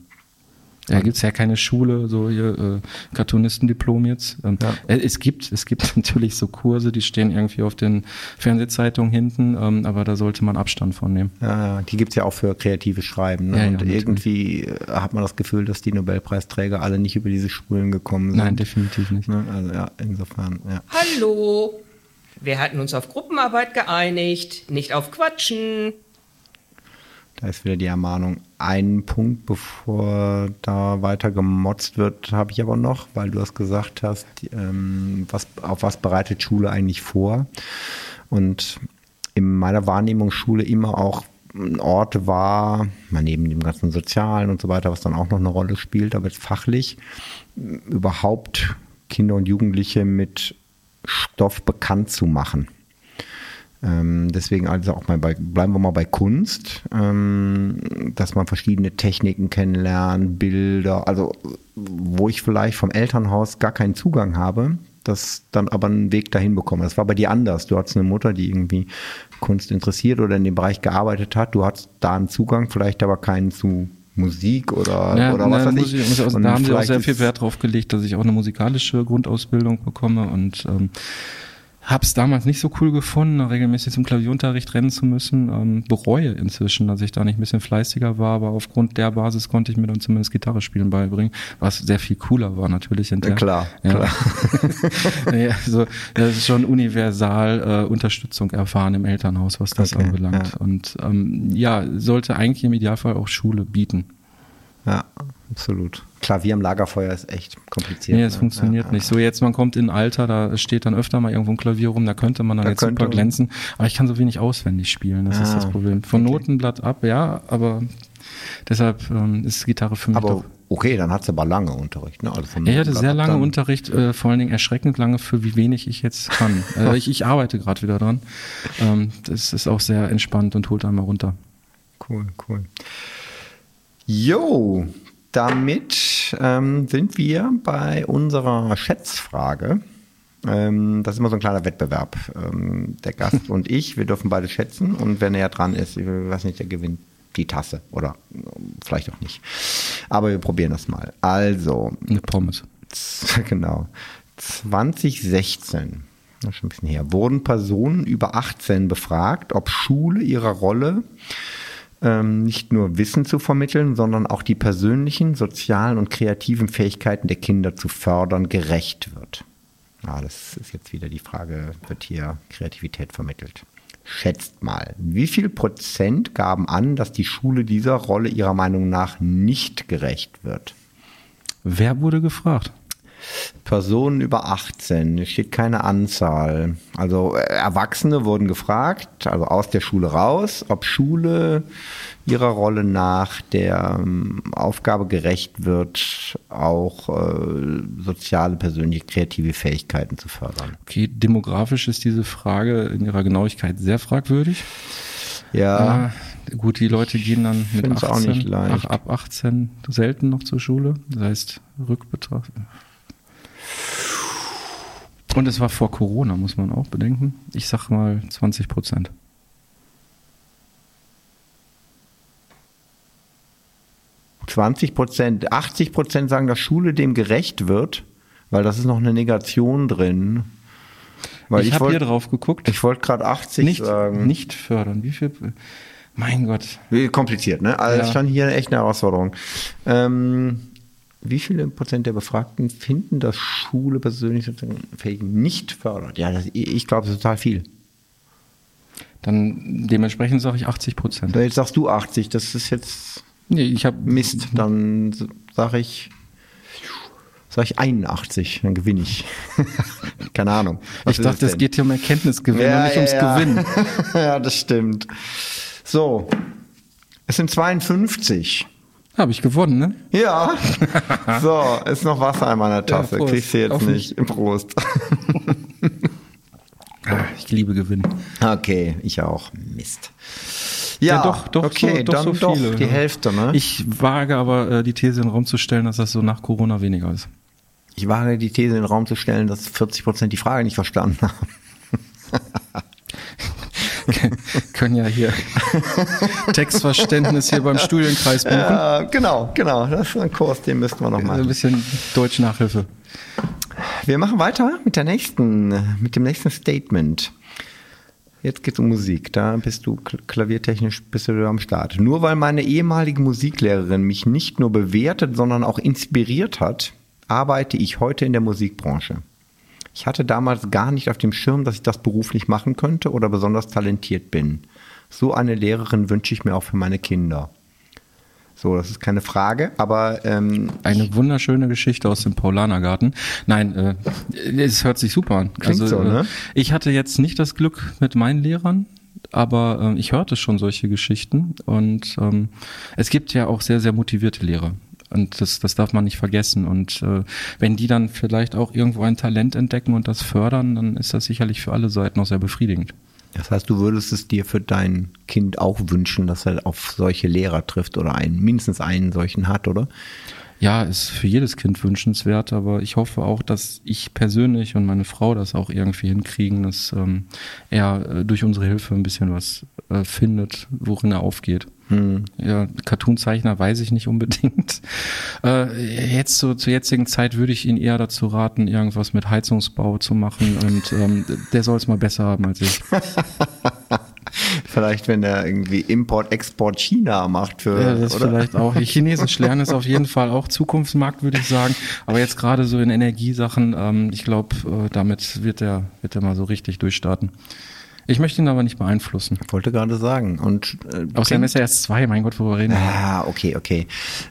Speaker 2: Da gibt's ja keine Schule, so hier äh, Cartoonistendiplom jetzt. Ähm,
Speaker 1: Ja.
Speaker 2: äh, Es gibt, es gibt [LAUGHS] natürlich so Kurse, die stehen irgendwie auf den Fernsehzeitungen hinten, ähm, aber da sollte man Abstand von nehmen.
Speaker 1: Ja, die gibt es ja auch für kreatives Schreiben. Ne?
Speaker 2: Ja,
Speaker 1: und irgendwie äh, hat man das Gefühl, dass die Nobelpreisträger alle nicht über diese Schulen gekommen sind.
Speaker 2: Nein, definitiv nicht.
Speaker 1: Ne? Also ja, insofern, ja.
Speaker 4: Hallo. Wir hatten uns auf Gruppenarbeit geeinigt, nicht auf Quatschen.
Speaker 1: Da ist wieder die Ermahnung. Einen Punkt, bevor da weiter gemotzt wird, habe ich aber noch, weil du das gesagt hast, ähm, was, auf was bereitet Schule eigentlich vor? Und in meiner Wahrnehmung Schule immer auch ein Ort war, mal neben dem ganzen Sozialen und so weiter, was dann auch noch eine Rolle spielt, aber jetzt fachlich, überhaupt Kinder und Jugendliche mit Stoff bekannt zu machen. Ähm, deswegen also auch mal bei, bleiben wir mal bei Kunst, ähm, dass man verschiedene Techniken kennenlernt, Bilder, also wo ich vielleicht vom Elternhaus gar keinen Zugang habe, das dann aber einen Weg dahin bekomme. Das war bei dir anders. Du hattest eine Mutter, die irgendwie Kunst interessiert oder in dem Bereich gearbeitet hat. Du hattest da einen Zugang, vielleicht aber keinen zu Musik oder,
Speaker 2: Ja,
Speaker 1: oder was weiß ich.
Speaker 2: ich muss auch-
Speaker 1: Und
Speaker 2: da haben sie auch sehr viel Wert drauf gelegt, dass ich auch eine musikalische Grundausbildung bekomme und ähm, habe es damals nicht so cool gefunden, regelmäßig zum Klavierunterricht rennen zu müssen. Ähm, bereue inzwischen, dass ich da nicht ein bisschen fleißiger war, aber aufgrund der Basis konnte ich mir dann zumindest Gitarre spielen beibringen, was sehr viel cooler war natürlich. hinterher.
Speaker 1: klar,
Speaker 2: ja.
Speaker 1: klar. [LAUGHS]
Speaker 2: ja, also, das ist schon universal äh, Unterstützung erfahren im Elternhaus, was das
Speaker 1: Okay,
Speaker 2: anbelangt.
Speaker 1: ja.
Speaker 2: Und ähm, ja, sollte eigentlich im Idealfall auch Schule bieten.
Speaker 1: Ja, absolut. Klavier am Lagerfeuer ist echt kompliziert.
Speaker 2: Nee, es
Speaker 1: ne?
Speaker 2: funktioniert
Speaker 1: ja,
Speaker 2: nicht. So jetzt, man kommt in Alter, da steht dann öfter mal irgendwo ein Klavier rum, da könnte man dann
Speaker 1: Da
Speaker 2: jetzt super glänzen. Aber ich kann so wenig auswendig spielen, das ist
Speaker 1: Ah,
Speaker 2: das Problem. Von
Speaker 1: okay.
Speaker 2: Notenblatt ab, ja, aber deshalb ähm, ist Gitarre für mich
Speaker 1: Aber
Speaker 2: doch.
Speaker 1: okay, dann hat sie aber lange Unterricht. Ne? Also
Speaker 2: ich hatte sehr lange Unterricht, äh, vor allen Dingen erschreckend lange, für wie wenig ich jetzt kann. Also [LAUGHS] ich, ich arbeite gerade wieder dran. Ähm, das ist auch sehr entspannt und holt einmal runter.
Speaker 1: Cool, cool. Jo, damit ähm, sind wir bei unserer Schätzfrage. Ähm, das ist immer so ein kleiner Wettbewerb. Ähm, der Gast [LAUGHS] und ich, wir dürfen beide schätzen und wer näher dran ist, ich weiß nicht, der gewinnt die Tasse oder äh, vielleicht auch nicht. Aber wir probieren das mal. Also,
Speaker 2: Eine Pommes. [LAUGHS]
Speaker 1: genau. 2016, das ist schon ein bisschen her, wurden Personen über 18 befragt, ob Schule ihrer Rolle ähm, nicht nur Wissen zu vermitteln, sondern auch die persönlichen, sozialen und kreativen Fähigkeiten der Kinder zu fördern, gerecht wird. Ja, das ist jetzt wieder die Frage, wird hier Kreativität vermittelt? Schätzt mal, wie viel Prozent gaben an, dass die Schule dieser Rolle ihrer Meinung nach nicht gerecht wird?
Speaker 2: Wer wurde gefragt?
Speaker 1: Personen über 18, es steht keine Anzahl. Also äh, Erwachsene wurden gefragt, also aus der Schule raus, ob Schule ihrer Rolle nach der ähm, Aufgabe gerecht wird, auch äh, soziale, persönliche, kreative Fähigkeiten zu fördern.
Speaker 2: Okay, demografisch ist diese Frage in ihrer Genauigkeit sehr fragwürdig.
Speaker 1: Ja,
Speaker 2: Äh, gut, die Leute gehen dann mit
Speaker 1: find's
Speaker 2: 18,
Speaker 1: auch nicht leicht.
Speaker 2: Ach, ab 18 selten noch zur Schule. Das heißt, Rückbetracht. Und es war vor Corona, muss man auch bedenken. Ich sag mal 20 Prozent.
Speaker 1: 20 Prozent, 80 Prozent sagen, dass Schule dem gerecht wird, weil das ist noch eine Negation drin. Weil
Speaker 2: ich
Speaker 1: ich
Speaker 2: habe hier drauf geguckt.
Speaker 1: ich wollte gerade 80
Speaker 2: nicht,
Speaker 1: sagen.
Speaker 2: nicht fördern. Wie viel? Mein Gott.
Speaker 1: Wie Kompliziert, ne? Also
Speaker 2: Ja.
Speaker 1: schon hier echt eine Herausforderung. Ähm, wie viele Prozent der Befragten finden, dass Schule persönlich nicht fördert? Ja, das, ich glaube, total viel.
Speaker 2: Dann dementsprechend sage ich 80 Prozent.
Speaker 1: So, Jetzt sagst du 80, das ist jetzt
Speaker 2: Nee, ich habe
Speaker 1: Mist. Dann sage ich, sag ich 81, dann gewinne ich. [LAUGHS] Keine Ahnung. Was
Speaker 2: Ich dachte, es geht hier um Erkenntnisgewinn und nicht ums
Speaker 1: ja.
Speaker 2: Gewinnen. [LAUGHS]
Speaker 1: ja, das stimmt. So, es sind 52.
Speaker 2: Habe ich gewonnen, ne?
Speaker 1: Ja. [LAUGHS] So, ist noch Wasser in meiner Tasse.
Speaker 2: Prost.
Speaker 1: Kriegst du jetzt
Speaker 2: Auf
Speaker 1: nicht. Prost. [LAUGHS]
Speaker 2: Ah, Ich liebe Gewinn.
Speaker 1: Okay, ich auch. Mist. Ja, doch, doch, okay, so, doch dann so viele. Doch die Hälfte, ne?
Speaker 2: Ich wage aber äh, die These in den Raum zu stellen, dass das so nach Corona weniger ist.
Speaker 1: Ich wage die These in den Raum zu stellen, dass 40 Prozent die Frage nicht verstanden haben. [LAUGHS] [LAUGHS]
Speaker 2: können ja hier [LAUGHS] Textverständnis hier beim Studienkreis buchen. Ja,
Speaker 1: genau, genau. Das ist ein Kurs, den müssten wir noch machen.
Speaker 2: Ein bisschen Deutsch-Nachhilfe.
Speaker 1: Wir machen weiter mit der nächsten, mit dem nächsten Statement. Jetzt geht es um Musik. Da bist du klaviertechnisch bist du am Start. Nur weil meine ehemalige Musiklehrerin mich nicht nur bewertet, sondern auch inspiriert hat, arbeite ich heute in der Musikbranche. Ich hatte damals gar nicht auf dem Schirm, dass ich das beruflich machen könnte oder besonders talentiert bin. So eine Lehrerin wünsche ich mir auch für meine Kinder. So, das ist keine Frage, aber
Speaker 2: ähm, eine wunderschöne Geschichte aus dem Paulanergarten. Nein, äh, es hört sich super an.
Speaker 1: Klingt also, so, ne? Äh,
Speaker 2: ich hatte jetzt nicht das Glück mit meinen Lehrern, aber äh, ich hörte schon solche Geschichten und ähm, es gibt ja auch sehr, sehr motivierte Lehrer. Und das, das darf man nicht vergessen. Und äh, wenn die dann vielleicht auch irgendwo ein Talent entdecken und das fördern, dann ist das sicherlich für alle Seiten auch sehr befriedigend.
Speaker 1: Das heißt, du würdest es dir für dein Kind auch wünschen, dass er auf solche Lehrer trifft oder einen, mindestens einen solchen hat, oder?
Speaker 2: Ja, ist für jedes Kind wünschenswert, aber ich hoffe auch, dass ich persönlich und meine Frau das auch irgendwie hinkriegen, dass ähm, er äh, durch unsere Hilfe ein bisschen was äh, findet, worin er aufgeht. Hm. Ja, Cartoonzeichner weiß ich nicht unbedingt. [LAUGHS] Äh, jetzt so zur jetzigen Zeit würde ich ihn eher dazu raten, irgendwas mit Heizungsbau zu machen und ähm, der soll es mal besser haben als ich. [LAUGHS] [LAUGHS]
Speaker 1: vielleicht, wenn er irgendwie Import, Export China macht für.
Speaker 2: Ja, das oder? vielleicht auch. [LAUGHS] Chinesisch lernen ist auf jeden Fall auch Zukunftsmarkt, würde ich sagen. Aber jetzt gerade so in Energiesachen, ähm, ich glaube, äh, damit wird er, wird er mal so richtig durchstarten. Ich möchte ihn aber nicht beeinflussen.
Speaker 1: Ich wollte gerade sagen. Und,
Speaker 2: äh, Außerdem ist er erst zwei, mein Gott, worüber reden wir?
Speaker 1: Ah, okay, okay.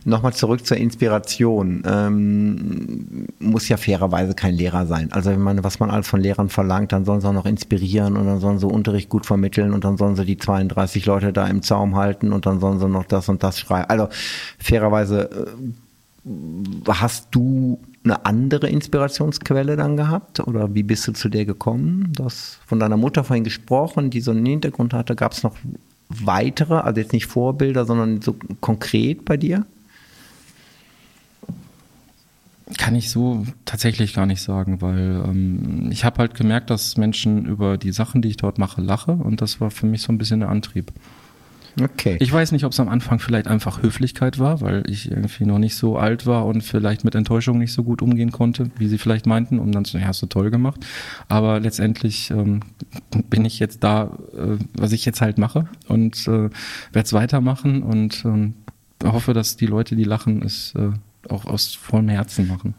Speaker 1: Nochmal zurück zur Inspiration. Ähm, muss ja fairerweise kein Lehrer sein. Also wenn man, was man alles von Lehrern verlangt, dann sollen sie auch noch inspirieren und dann sollen sie Unterricht gut vermitteln und dann sollen sie die 32 Leute da im Zaum halten und dann sollen sie noch das und das schreiben. Also fairerweise äh, hast du eine andere Inspirationsquelle dann gehabt? Oder wie bist du zu der gekommen? Du hast von deiner Mutter vorhin gesprochen, die so einen Hintergrund hatte. Gab es noch weitere, also jetzt nicht Vorbilder, sondern so konkret bei dir?
Speaker 2: Kann ich so tatsächlich gar nicht sagen, weil ähm, ich habe halt gemerkt, dass Menschen über die Sachen, die ich dort mache, lache und das war für mich so ein bisschen der Antrieb.
Speaker 1: Okay.
Speaker 2: Ich weiß nicht, ob es am Anfang vielleicht einfach Höflichkeit war, weil ich irgendwie noch nicht so alt war und vielleicht mit Enttäuschung nicht so gut umgehen konnte, wie sie vielleicht meinten, um dann zu, ja, hast du toll gemacht. Aber letztendlich ähm, bin ich jetzt da, äh, was ich jetzt halt mache und äh, werde es weitermachen und ähm, hoffe, dass die Leute, die lachen, es äh, auch aus vollem Herzen machen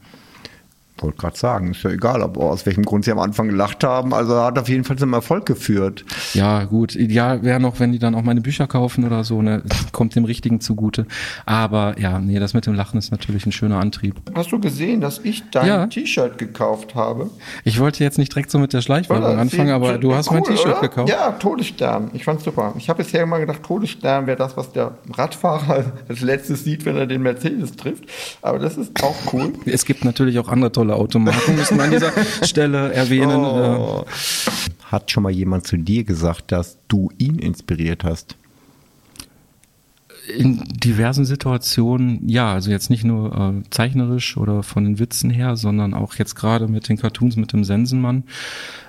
Speaker 1: wollte gerade sagen, ist ja egal, ob, aus welchem Grund sie am Anfang gelacht haben. Also hat auf jeden Fall zum Erfolg geführt.
Speaker 2: Ja, gut. Ideal wäre noch, wenn die dann auch meine Bücher kaufen oder so, ne? Kommt dem Richtigen zugute. Aber ja, nee, das mit dem Lachen ist natürlich ein schöner Antrieb.
Speaker 1: Hast du gesehen, dass ich dein ja. T-Shirt gekauft habe?
Speaker 2: Ich wollte jetzt nicht direkt so mit der Schleichwerbung anfangen, aber du hast cool, mein T-Shirt gekauft.
Speaker 1: Ja, Todesstern. Ich fand's super. Ich habe bisher immer gedacht, Todesstern wäre das, was der Radfahrer [LAUGHS] als letztes sieht, wenn er den Mercedes trifft. Aber das ist auch cool.
Speaker 2: es gibt natürlich auch andere tolle tolle Automaten, müssen wir an dieser [LAUGHS] Stelle erwähnen. Oh.
Speaker 1: Hat schon mal jemand zu dir gesagt, dass du ihn inspiriert hast?
Speaker 2: In diversen Situationen, ja, also jetzt nicht nur äh, zeichnerisch oder von den Witzen her, sondern auch jetzt gerade mit den Cartoons mit dem Sensenmann.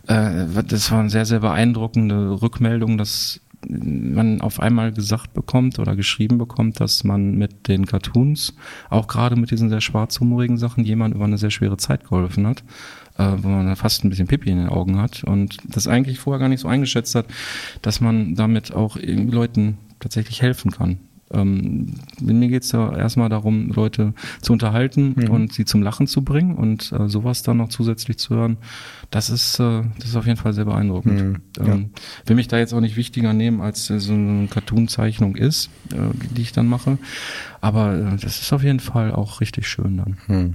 Speaker 2: Äh, das war eine sehr, sehr beeindruckende Rückmeldung, dass man auf einmal gesagt bekommt oder geschrieben bekommt, dass man mit den Cartoons, auch gerade mit diesen sehr schwarzhumorigen Sachen, jemand über eine sehr schwere Zeit geholfen hat, äh, wo man fast ein bisschen Pipi in den Augen hat und das eigentlich vorher gar nicht so eingeschätzt hat, dass man damit auch Leuten tatsächlich helfen kann. Ähm, mir geht es ja erstmal darum, Leute zu unterhalten mhm. und sie zum Lachen zu bringen und äh, sowas dann noch zusätzlich zu hören, das ist, äh, das ist auf jeden Fall sehr beeindruckend. Mhm, ja. ähm, will mich da jetzt auch nicht wichtiger nehmen, als äh, so eine Cartoon-Zeichnung ist, äh, die ich dann mache. Aber äh, das ist auf jeden Fall auch richtig schön dann. Mhm.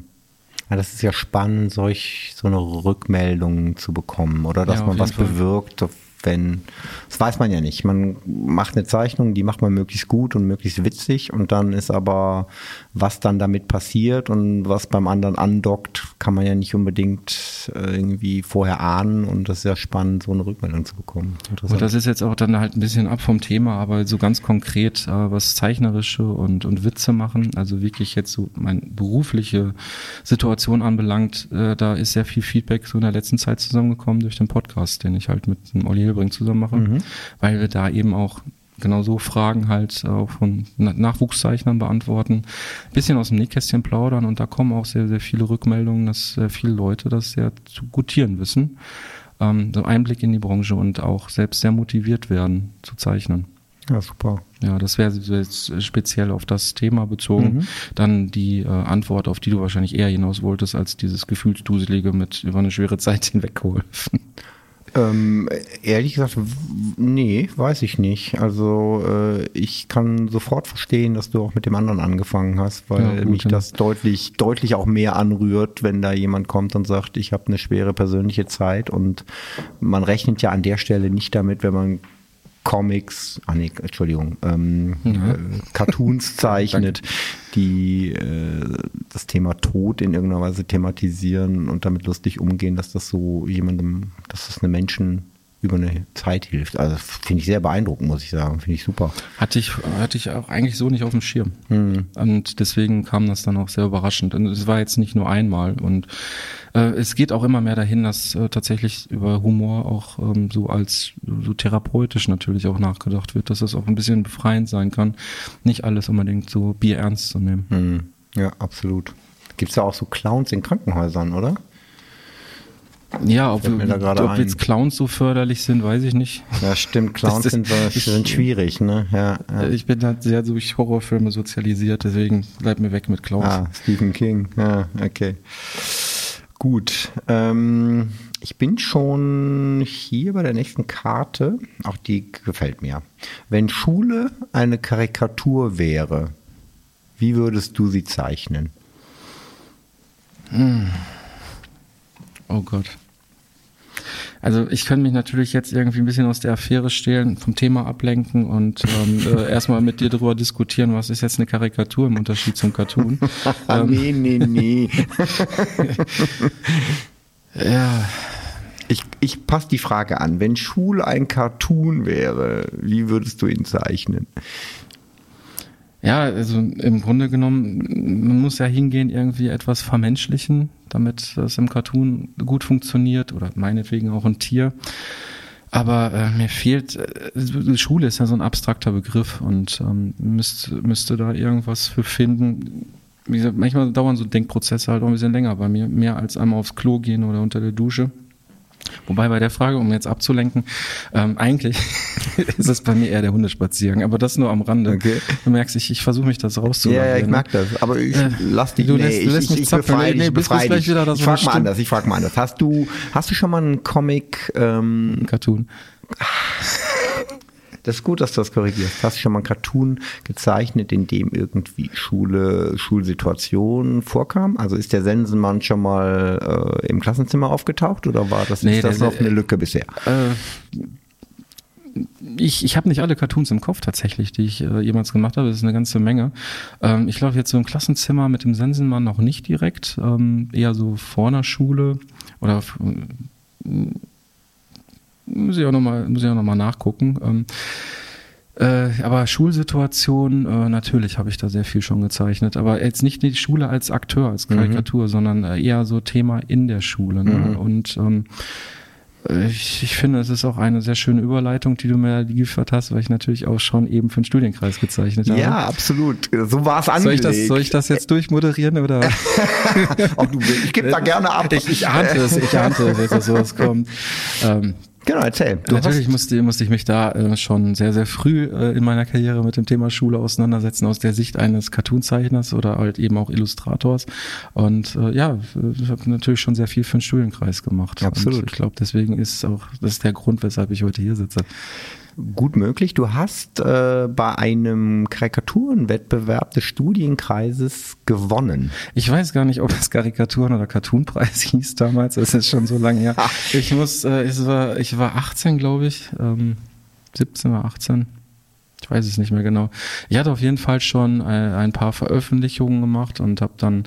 Speaker 1: Ja, das ist ja spannend, solch so eine Rückmeldung zu bekommen oder dass ja, man was Fall. bewirkt wenn, das weiß man ja nicht. Man macht eine Zeichnung, die macht man möglichst gut und möglichst witzig und dann ist aber, was dann damit passiert und was beim anderen andockt, kann man ja nicht unbedingt äh, irgendwie vorher ahnen und das ist ja spannend, so eine Rückmeldung zu bekommen.
Speaker 2: Und das ist jetzt auch dann halt ein bisschen ab vom Thema, aber so ganz konkret, äh, was Zeichnerische und, und Witze machen, also wirklich jetzt so meine berufliche Situation anbelangt, äh, da ist sehr viel Feedback so in der letzten Zeit zusammengekommen durch den Podcast, den ich halt mit dem Olli Hilbring zusammen mache, mhm. weil wir da eben auch genau so Fragen halt auch von Nachwuchszeichnern beantworten, bisschen aus dem Nähkästchen plaudern und da kommen auch sehr, sehr viele Rückmeldungen, dass sehr viele Leute das sehr zu gutieren wissen, ähm, so Einblick in die Branche und auch selbst sehr motiviert werden zu zeichnen.
Speaker 1: Ja, super.
Speaker 2: Ja, das wäre jetzt speziell auf das Thema bezogen. Mhm. Dann die äh, Antwort, auf die du wahrscheinlich eher hinaus wolltest, als dieses Gefühlsduselige mit über eine schwere Zeit hinweggeholfen.
Speaker 1: Ähm, ehrlich gesagt, nee, weiß ich nicht. Also äh, ich kann sofort verstehen, dass du auch mit dem anderen angefangen hast, weil ja, mich das deutlich, deutlich auch mehr anrührt, wenn da jemand kommt und sagt, ich habe eine schwere persönliche Zeit und man rechnet ja an der Stelle nicht damit, wenn man Comics, ah nee, Entschuldigung, ähm, äh, Cartoons [LAUGHS] zeichnet, die äh, das Thema Tod in irgendeiner Weise thematisieren und damit lustig umgehen, dass das so jemandem, dass das einem Menschen über eine Zeit hilft. Also finde ich sehr beeindruckend, muss ich sagen. Finde ich super.
Speaker 2: Hatte ich, hatte ich auch eigentlich so nicht auf dem Schirm. Mhm. Und deswegen kam das dann auch sehr überraschend. Und es war jetzt nicht nur einmal. Und äh, es geht auch immer mehr dahin, dass äh, tatsächlich über Humor auch ähm, so als so therapeutisch natürlich auch nachgedacht wird, dass das auch ein bisschen befreiend sein kann, nicht alles unbedingt so bierernst zu nehmen.
Speaker 1: Mhm. Ja, absolut. Gibt es ja auch so Clowns in Krankenhäusern, oder?
Speaker 2: Ja, ob, ob jetzt Clowns so förderlich sind, weiß ich nicht.
Speaker 1: Ja, stimmt, Clowns das, das, sind, [LAUGHS] sind schwierig, ne? Ja,
Speaker 2: ja, Ich bin halt sehr durch Horrorfilme sozialisiert, deswegen bleib mir weg mit Clowns. Ah,
Speaker 1: Stephen King, ja, okay. Gut, ähm, ich bin schon hier bei der nächsten Karte. Auch die gefällt mir. Wenn Schule eine Karikatur wäre, wie würdest du sie zeichnen?
Speaker 2: Hm. Oh Gott. Also ich könnte mich natürlich jetzt irgendwie ein bisschen aus der Affäre stehlen, vom Thema ablenken und ähm, äh, [LAUGHS] erstmal mit dir darüber diskutieren, was ist jetzt eine Karikatur im Unterschied zum Cartoon. [LAUGHS]
Speaker 1: ähm, nee, nee, nee. [LAUGHS]
Speaker 2: ja.
Speaker 1: Ich, ich passe die Frage an. Wenn Schule ein Cartoon wäre, wie würdest du ihn zeichnen?
Speaker 2: Ja, also im Grunde genommen, man muss ja hingehen, irgendwie etwas vermenschlichen, damit es im Cartoon gut funktioniert oder meinetwegen auch ein Tier. Aber äh, mir fehlt, äh, Schule ist ja so ein abstrakter Begriff und ähm, müsste, müsste da irgendwas für finden. Wie gesagt, manchmal dauern so Denkprozesse halt auch ein bisschen länger bei mir, mehr als einmal aufs Klo gehen oder unter der Dusche. Wobei bei der Frage, um jetzt abzulenken, ähm, eigentlich [LAUGHS] ist es bei mir eher der Hundespaziergang, aber das nur am Rande. Okay. Du merkst, ich, ich versuche mich das rauszuholen.
Speaker 1: Ja, ja, ich merke das. Aber ich äh, lass dich,
Speaker 2: du lässt, nee, lässt ich, mich ich, ich befreie nee,
Speaker 1: dich, befreie dich. Wieder, ich frage mal anders, ich frage mal anders. Hast du, hast du schon mal einen Comic, ähm,
Speaker 2: Cartoon? [LAUGHS]
Speaker 1: Das ist gut, dass du das korrigierst. Hast du schon mal einen Cartoon gezeichnet, in dem irgendwie Schule, Schulsituationen vorkam? Also ist der Sensenmann schon mal äh, im Klassenzimmer aufgetaucht oder war das, nee, ist das der, noch eine Lücke bisher? Äh,
Speaker 2: ich, ich habe nicht alle Cartoons im Kopf tatsächlich, die ich äh, jemals gemacht habe. Das ist eine ganze Menge. Ähm, ich glaube jetzt so im Klassenzimmer mit dem Sensenmann noch nicht direkt, ähm, eher so vor einer Schule oder muss ich auch nochmal, muss ich auch noch mal nachgucken. Ähm, äh, aber Schulsituation, äh, natürlich habe ich da sehr viel schon gezeichnet, aber jetzt nicht die Schule als Akteur, als mhm. Karikatur, mhm. sondern äh, eher so Thema in der Schule. Ne? Mhm. Und ähm, äh, ich, ich, finde, es ist auch eine sehr schöne Überleitung, die du mir geliefert hast, weil ich natürlich auch schon eben für den Studienkreis gezeichnet habe.
Speaker 1: Ja, absolut. So war es angelegt.
Speaker 2: Soll ich, das, soll ich das jetzt durchmoderieren oder? [LAUGHS]
Speaker 1: oh, du, ich gebe da [LAUGHS] gerne ab.
Speaker 2: Ich, ich ahnte es, ich ahnte, dass sowas kommt. Ähm,
Speaker 1: Genau, erzähl.
Speaker 2: Du Natürlich musste, musste ich mich da äh, schon sehr, sehr früh äh, in meiner Karriere mit dem Thema Schule auseinandersetzen, aus der Sicht eines Cartoonzeichners oder halt eben auch Illustrators. Und äh, ja, ich habe natürlich schon sehr viel für den Studienkreis gemacht.
Speaker 1: Absolut.
Speaker 2: Und ich glaube, deswegen ist auch, das ist der Grund, weshalb ich heute hier sitze.
Speaker 1: Gut möglich. Du hast äh, bei einem Karikaturenwettbewerb des Studienkreises gewonnen.
Speaker 2: Ich weiß gar nicht, ob es Karikaturen- oder Cartoonpreis [LAUGHS] hieß damals. Es ist schon so lange her. Ich muss, äh, ich, war, ich war 18, glaube ich. Ähm, 17 oder 18. Ich weiß es nicht mehr genau. Ich hatte auf jeden Fall schon äh, ein paar Veröffentlichungen gemacht und habe dann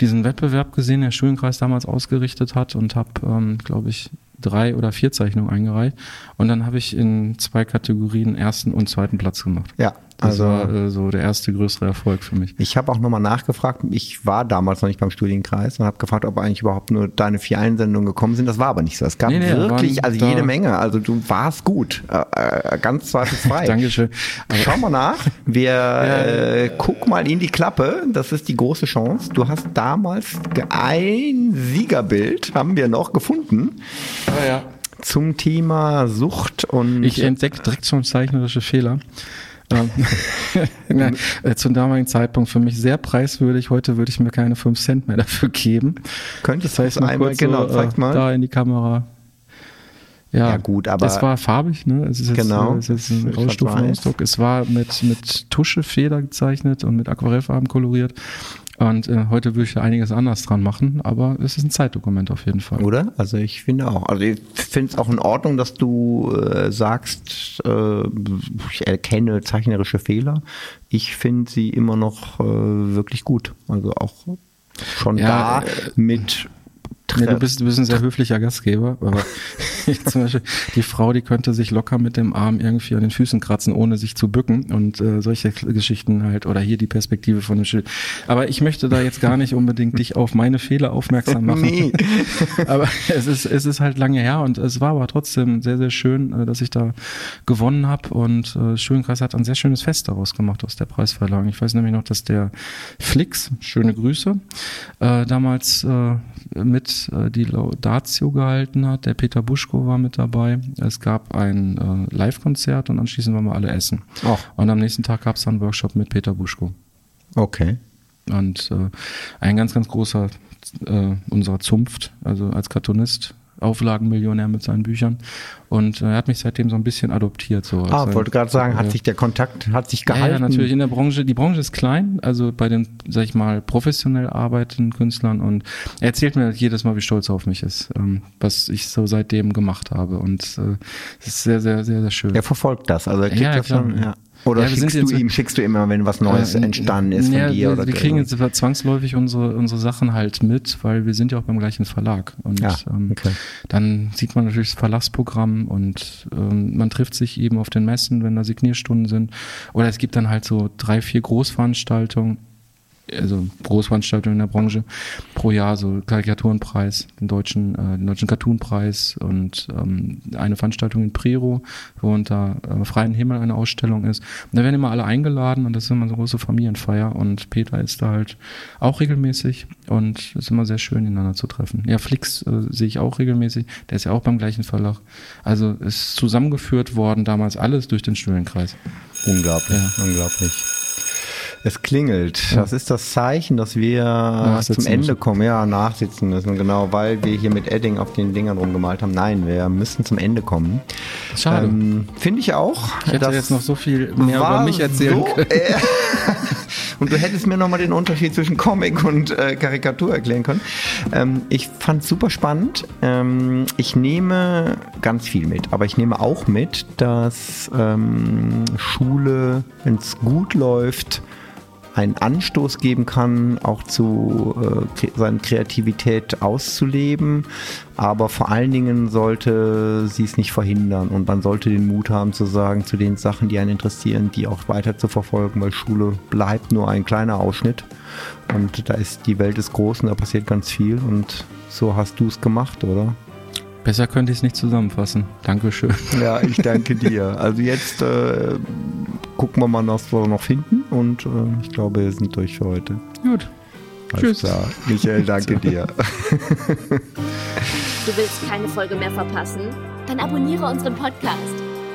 Speaker 2: diesen Wettbewerb gesehen, der Studienkreis damals ausgerichtet hat und habe, ähm, glaube ich, drei oder vier Zeichnungen eingereicht. Und dann habe ich in zwei Kategorien ersten und zweiten Platz gemacht.
Speaker 1: Ja,
Speaker 2: Das
Speaker 1: also
Speaker 2: war äh, so der erste größere Erfolg für mich.
Speaker 1: ich habe auch nochmal nachgefragt. Ich war damals noch nicht beim Studienkreis und habe gefragt, ob eigentlich überhaupt nur deine vier Einsendungen gekommen sind. Das war aber nicht so. Es gab
Speaker 2: Nee, nee,
Speaker 1: wirklich, also jede Menge. Also du warst gut. Äh, äh, ganz zweifelsfrei. [LAUGHS]
Speaker 2: Dankeschön. Aber-
Speaker 1: Schau mal nach. Wir [LAUGHS] äh, guck mal in die Klappe. Das ist die große Chance. Du hast damals ein Siegerbild, haben wir noch gefunden,
Speaker 2: Ah, ja.
Speaker 1: zum Thema Sucht und
Speaker 2: Ich entdecke direkt schon zeichnerische Fehler. [LAUGHS] Nein, äh, zum damaligen Zeitpunkt für mich sehr preiswürdig. Heute würde ich mir keine 5 Cent mehr dafür geben.
Speaker 1: könntest
Speaker 2: Das heißt
Speaker 1: du
Speaker 2: mal
Speaker 1: einmal,
Speaker 2: kurz
Speaker 1: genau,
Speaker 2: so,
Speaker 1: zeig
Speaker 2: äh,
Speaker 1: mal.
Speaker 2: da in die Kamera. Ja,
Speaker 1: Ja, gut, aber-
Speaker 2: es war farbig, ne? Es ist jetzt,
Speaker 1: Genau,
Speaker 2: äh, es ist ein
Speaker 1: es ist schwarz-weiß.
Speaker 2: Ausstufenausdruck. Es war mit mit Tuschefeder gezeichnet und mit Aquarellfarben koloriert. Und äh, heute würde ich da einiges anders dran machen, aber es ist ein Zeitdokument auf jeden Fall.
Speaker 1: Oder? Also ich finde auch. Also ich finde es auch in Ordnung, dass du äh, sagst, äh, ich erkenne zeichnerische Fehler. Ich finde sie immer noch äh, wirklich gut. Also auch schon
Speaker 2: Ja,
Speaker 1: da mit
Speaker 2: Ja, du, bist, du bist ein sehr höflicher Gastgeber, aber ich [LAUGHS] [LAUGHS] zum Beispiel, die Frau, die könnte sich locker mit dem Arm irgendwie an den Füßen kratzen, ohne sich zu bücken und äh, solche Geschichten halt oder hier die Perspektive von dem Schild. Aber ich möchte da jetzt gar nicht unbedingt dich auf meine Fehler aufmerksam machen. [LAUGHS]
Speaker 1: Nee.
Speaker 2: aber es ist, es ist halt lange her und es war aber trotzdem sehr, sehr schön, äh, dass ich da gewonnen habe und äh, Schulenkreis hat ein sehr schönes Fest daraus gemacht aus der Preisverleihung. Ich weiß nämlich noch, dass der Flix, schöne Grüße, äh, damals äh, mit äh, die Laudatio gehalten hat. Der Peter Buschko war mit dabei. Es gab ein äh, Live-Konzert und anschließend waren wir alle essen.
Speaker 1: Ach.
Speaker 2: Und am nächsten Tag gab es dann einen Workshop mit Peter Buschko.
Speaker 1: Okay.
Speaker 2: Und äh, ein ganz, ganz großer äh, unserer Zunft, also als Cartoonist, Auflagenmillionär mit seinen Büchern. Und äh, er hat mich seitdem so ein bisschen adoptiert. So
Speaker 1: Ah,
Speaker 2: ein-
Speaker 1: wollte gerade sagen,
Speaker 2: äh,
Speaker 1: hat sich der Kontakt, hat sich
Speaker 2: ja,
Speaker 1: gehalten?
Speaker 2: ja, natürlich in der Branche. Die Branche ist klein, also bei den, sag ich mal, professionell arbeitenden Künstlern. Und er erzählt mir jedes Mal, wie stolz er auf mich ist, ähm, was ich so seitdem gemacht habe. Und äh, es ist sehr, sehr, sehr, sehr schön.
Speaker 1: Er verfolgt das, also er kriegt
Speaker 2: Ja,
Speaker 1: das
Speaker 2: klar.
Speaker 1: schon. Ja. Oder
Speaker 2: Ja,
Speaker 1: schickst du ihm, schickst du immer, wenn was Neues
Speaker 2: Äh,
Speaker 1: entstanden ist
Speaker 2: ja,
Speaker 1: von dir?
Speaker 2: wir,
Speaker 1: oder
Speaker 2: wir kriegen jetzt zwangsläufig unsere, unsere Sachen halt mit, weil wir sind ja auch beim gleichen Verlag. Und
Speaker 1: Ja,
Speaker 2: ähm,
Speaker 1: okay.
Speaker 2: dann sieht man natürlich das Verlagsprogramm und ähm, man trifft sich eben auf den Messen, wenn da Signierstunden sind. Oder es gibt dann halt so drei, vier Großveranstaltungen, also Großveranstaltungen in der Branche pro Jahr, so Karikaturenpreis, den deutschen, äh, den deutschen Cartoonpreis und ähm, eine Veranstaltung in Prero, wo unter äh, freien Himmel eine Ausstellung ist. Und da werden immer alle eingeladen und das ist immer so eine große Familienfeier und Peter ist da halt auch regelmäßig und es ist immer sehr schön, ihn einander zu treffen. Ja, Flix äh, sehe ich auch regelmäßig, der ist ja auch beim gleichen Verlag. Also ist zusammengeführt worden damals alles durch den Stuhlenkreis.
Speaker 1: Unglaublich,
Speaker 2: Ja.
Speaker 1: unglaublich. Es klingelt. Das ist das Zeichen, dass wir
Speaker 2: Nachsitzen
Speaker 1: zum Ende
Speaker 2: müssen.
Speaker 1: kommen. Ja, nachsitzen müssen, genau, weil wir hier mit Edding auf den Dingern rumgemalt haben. Nein, wir müssen zum Ende kommen.
Speaker 2: Schade.
Speaker 1: Ähm, Finde ich auch.
Speaker 2: ich hätte jetzt noch so viel mehr über mich erzählen
Speaker 1: so,
Speaker 2: können.
Speaker 1: Äh, [LAUGHS] und du hättest mir nochmal den Unterschied zwischen Comic und äh, Karikatur erklären können. Ähm, ich fand es super spannend. Ähm, ich nehme ganz viel mit, aber ich nehme auch mit, dass ähm, Schule, wenn es gut läuft, einen Anstoß geben kann, auch zu äh, kre- seine Kreativität auszuleben. Aber vor allen Dingen sollte sie es nicht verhindern und man sollte den Mut haben zu sagen, zu den Sachen, die einen interessieren, die auch weiter zu verfolgen, weil Schule bleibt nur ein kleiner Ausschnitt und da ist die Welt ist groß und da passiert ganz viel und so hast du es gemacht, oder?
Speaker 2: Besser könnte ich es nicht zusammenfassen. Dankeschön. [LAUGHS]
Speaker 1: Ja, ich danke dir. Also jetzt äh, gucken wir mal, was wir noch finden und äh, ich glaube, wir sind durch für heute.
Speaker 2: Gut.
Speaker 1: Alles
Speaker 2: Tschüss.
Speaker 1: klar. Michael, danke [LAUGHS] dir.
Speaker 3: Du willst keine Folge mehr verpassen? Dann abonniere unseren Podcast.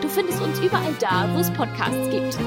Speaker 3: Du findest uns überall da, wo es Podcasts gibt.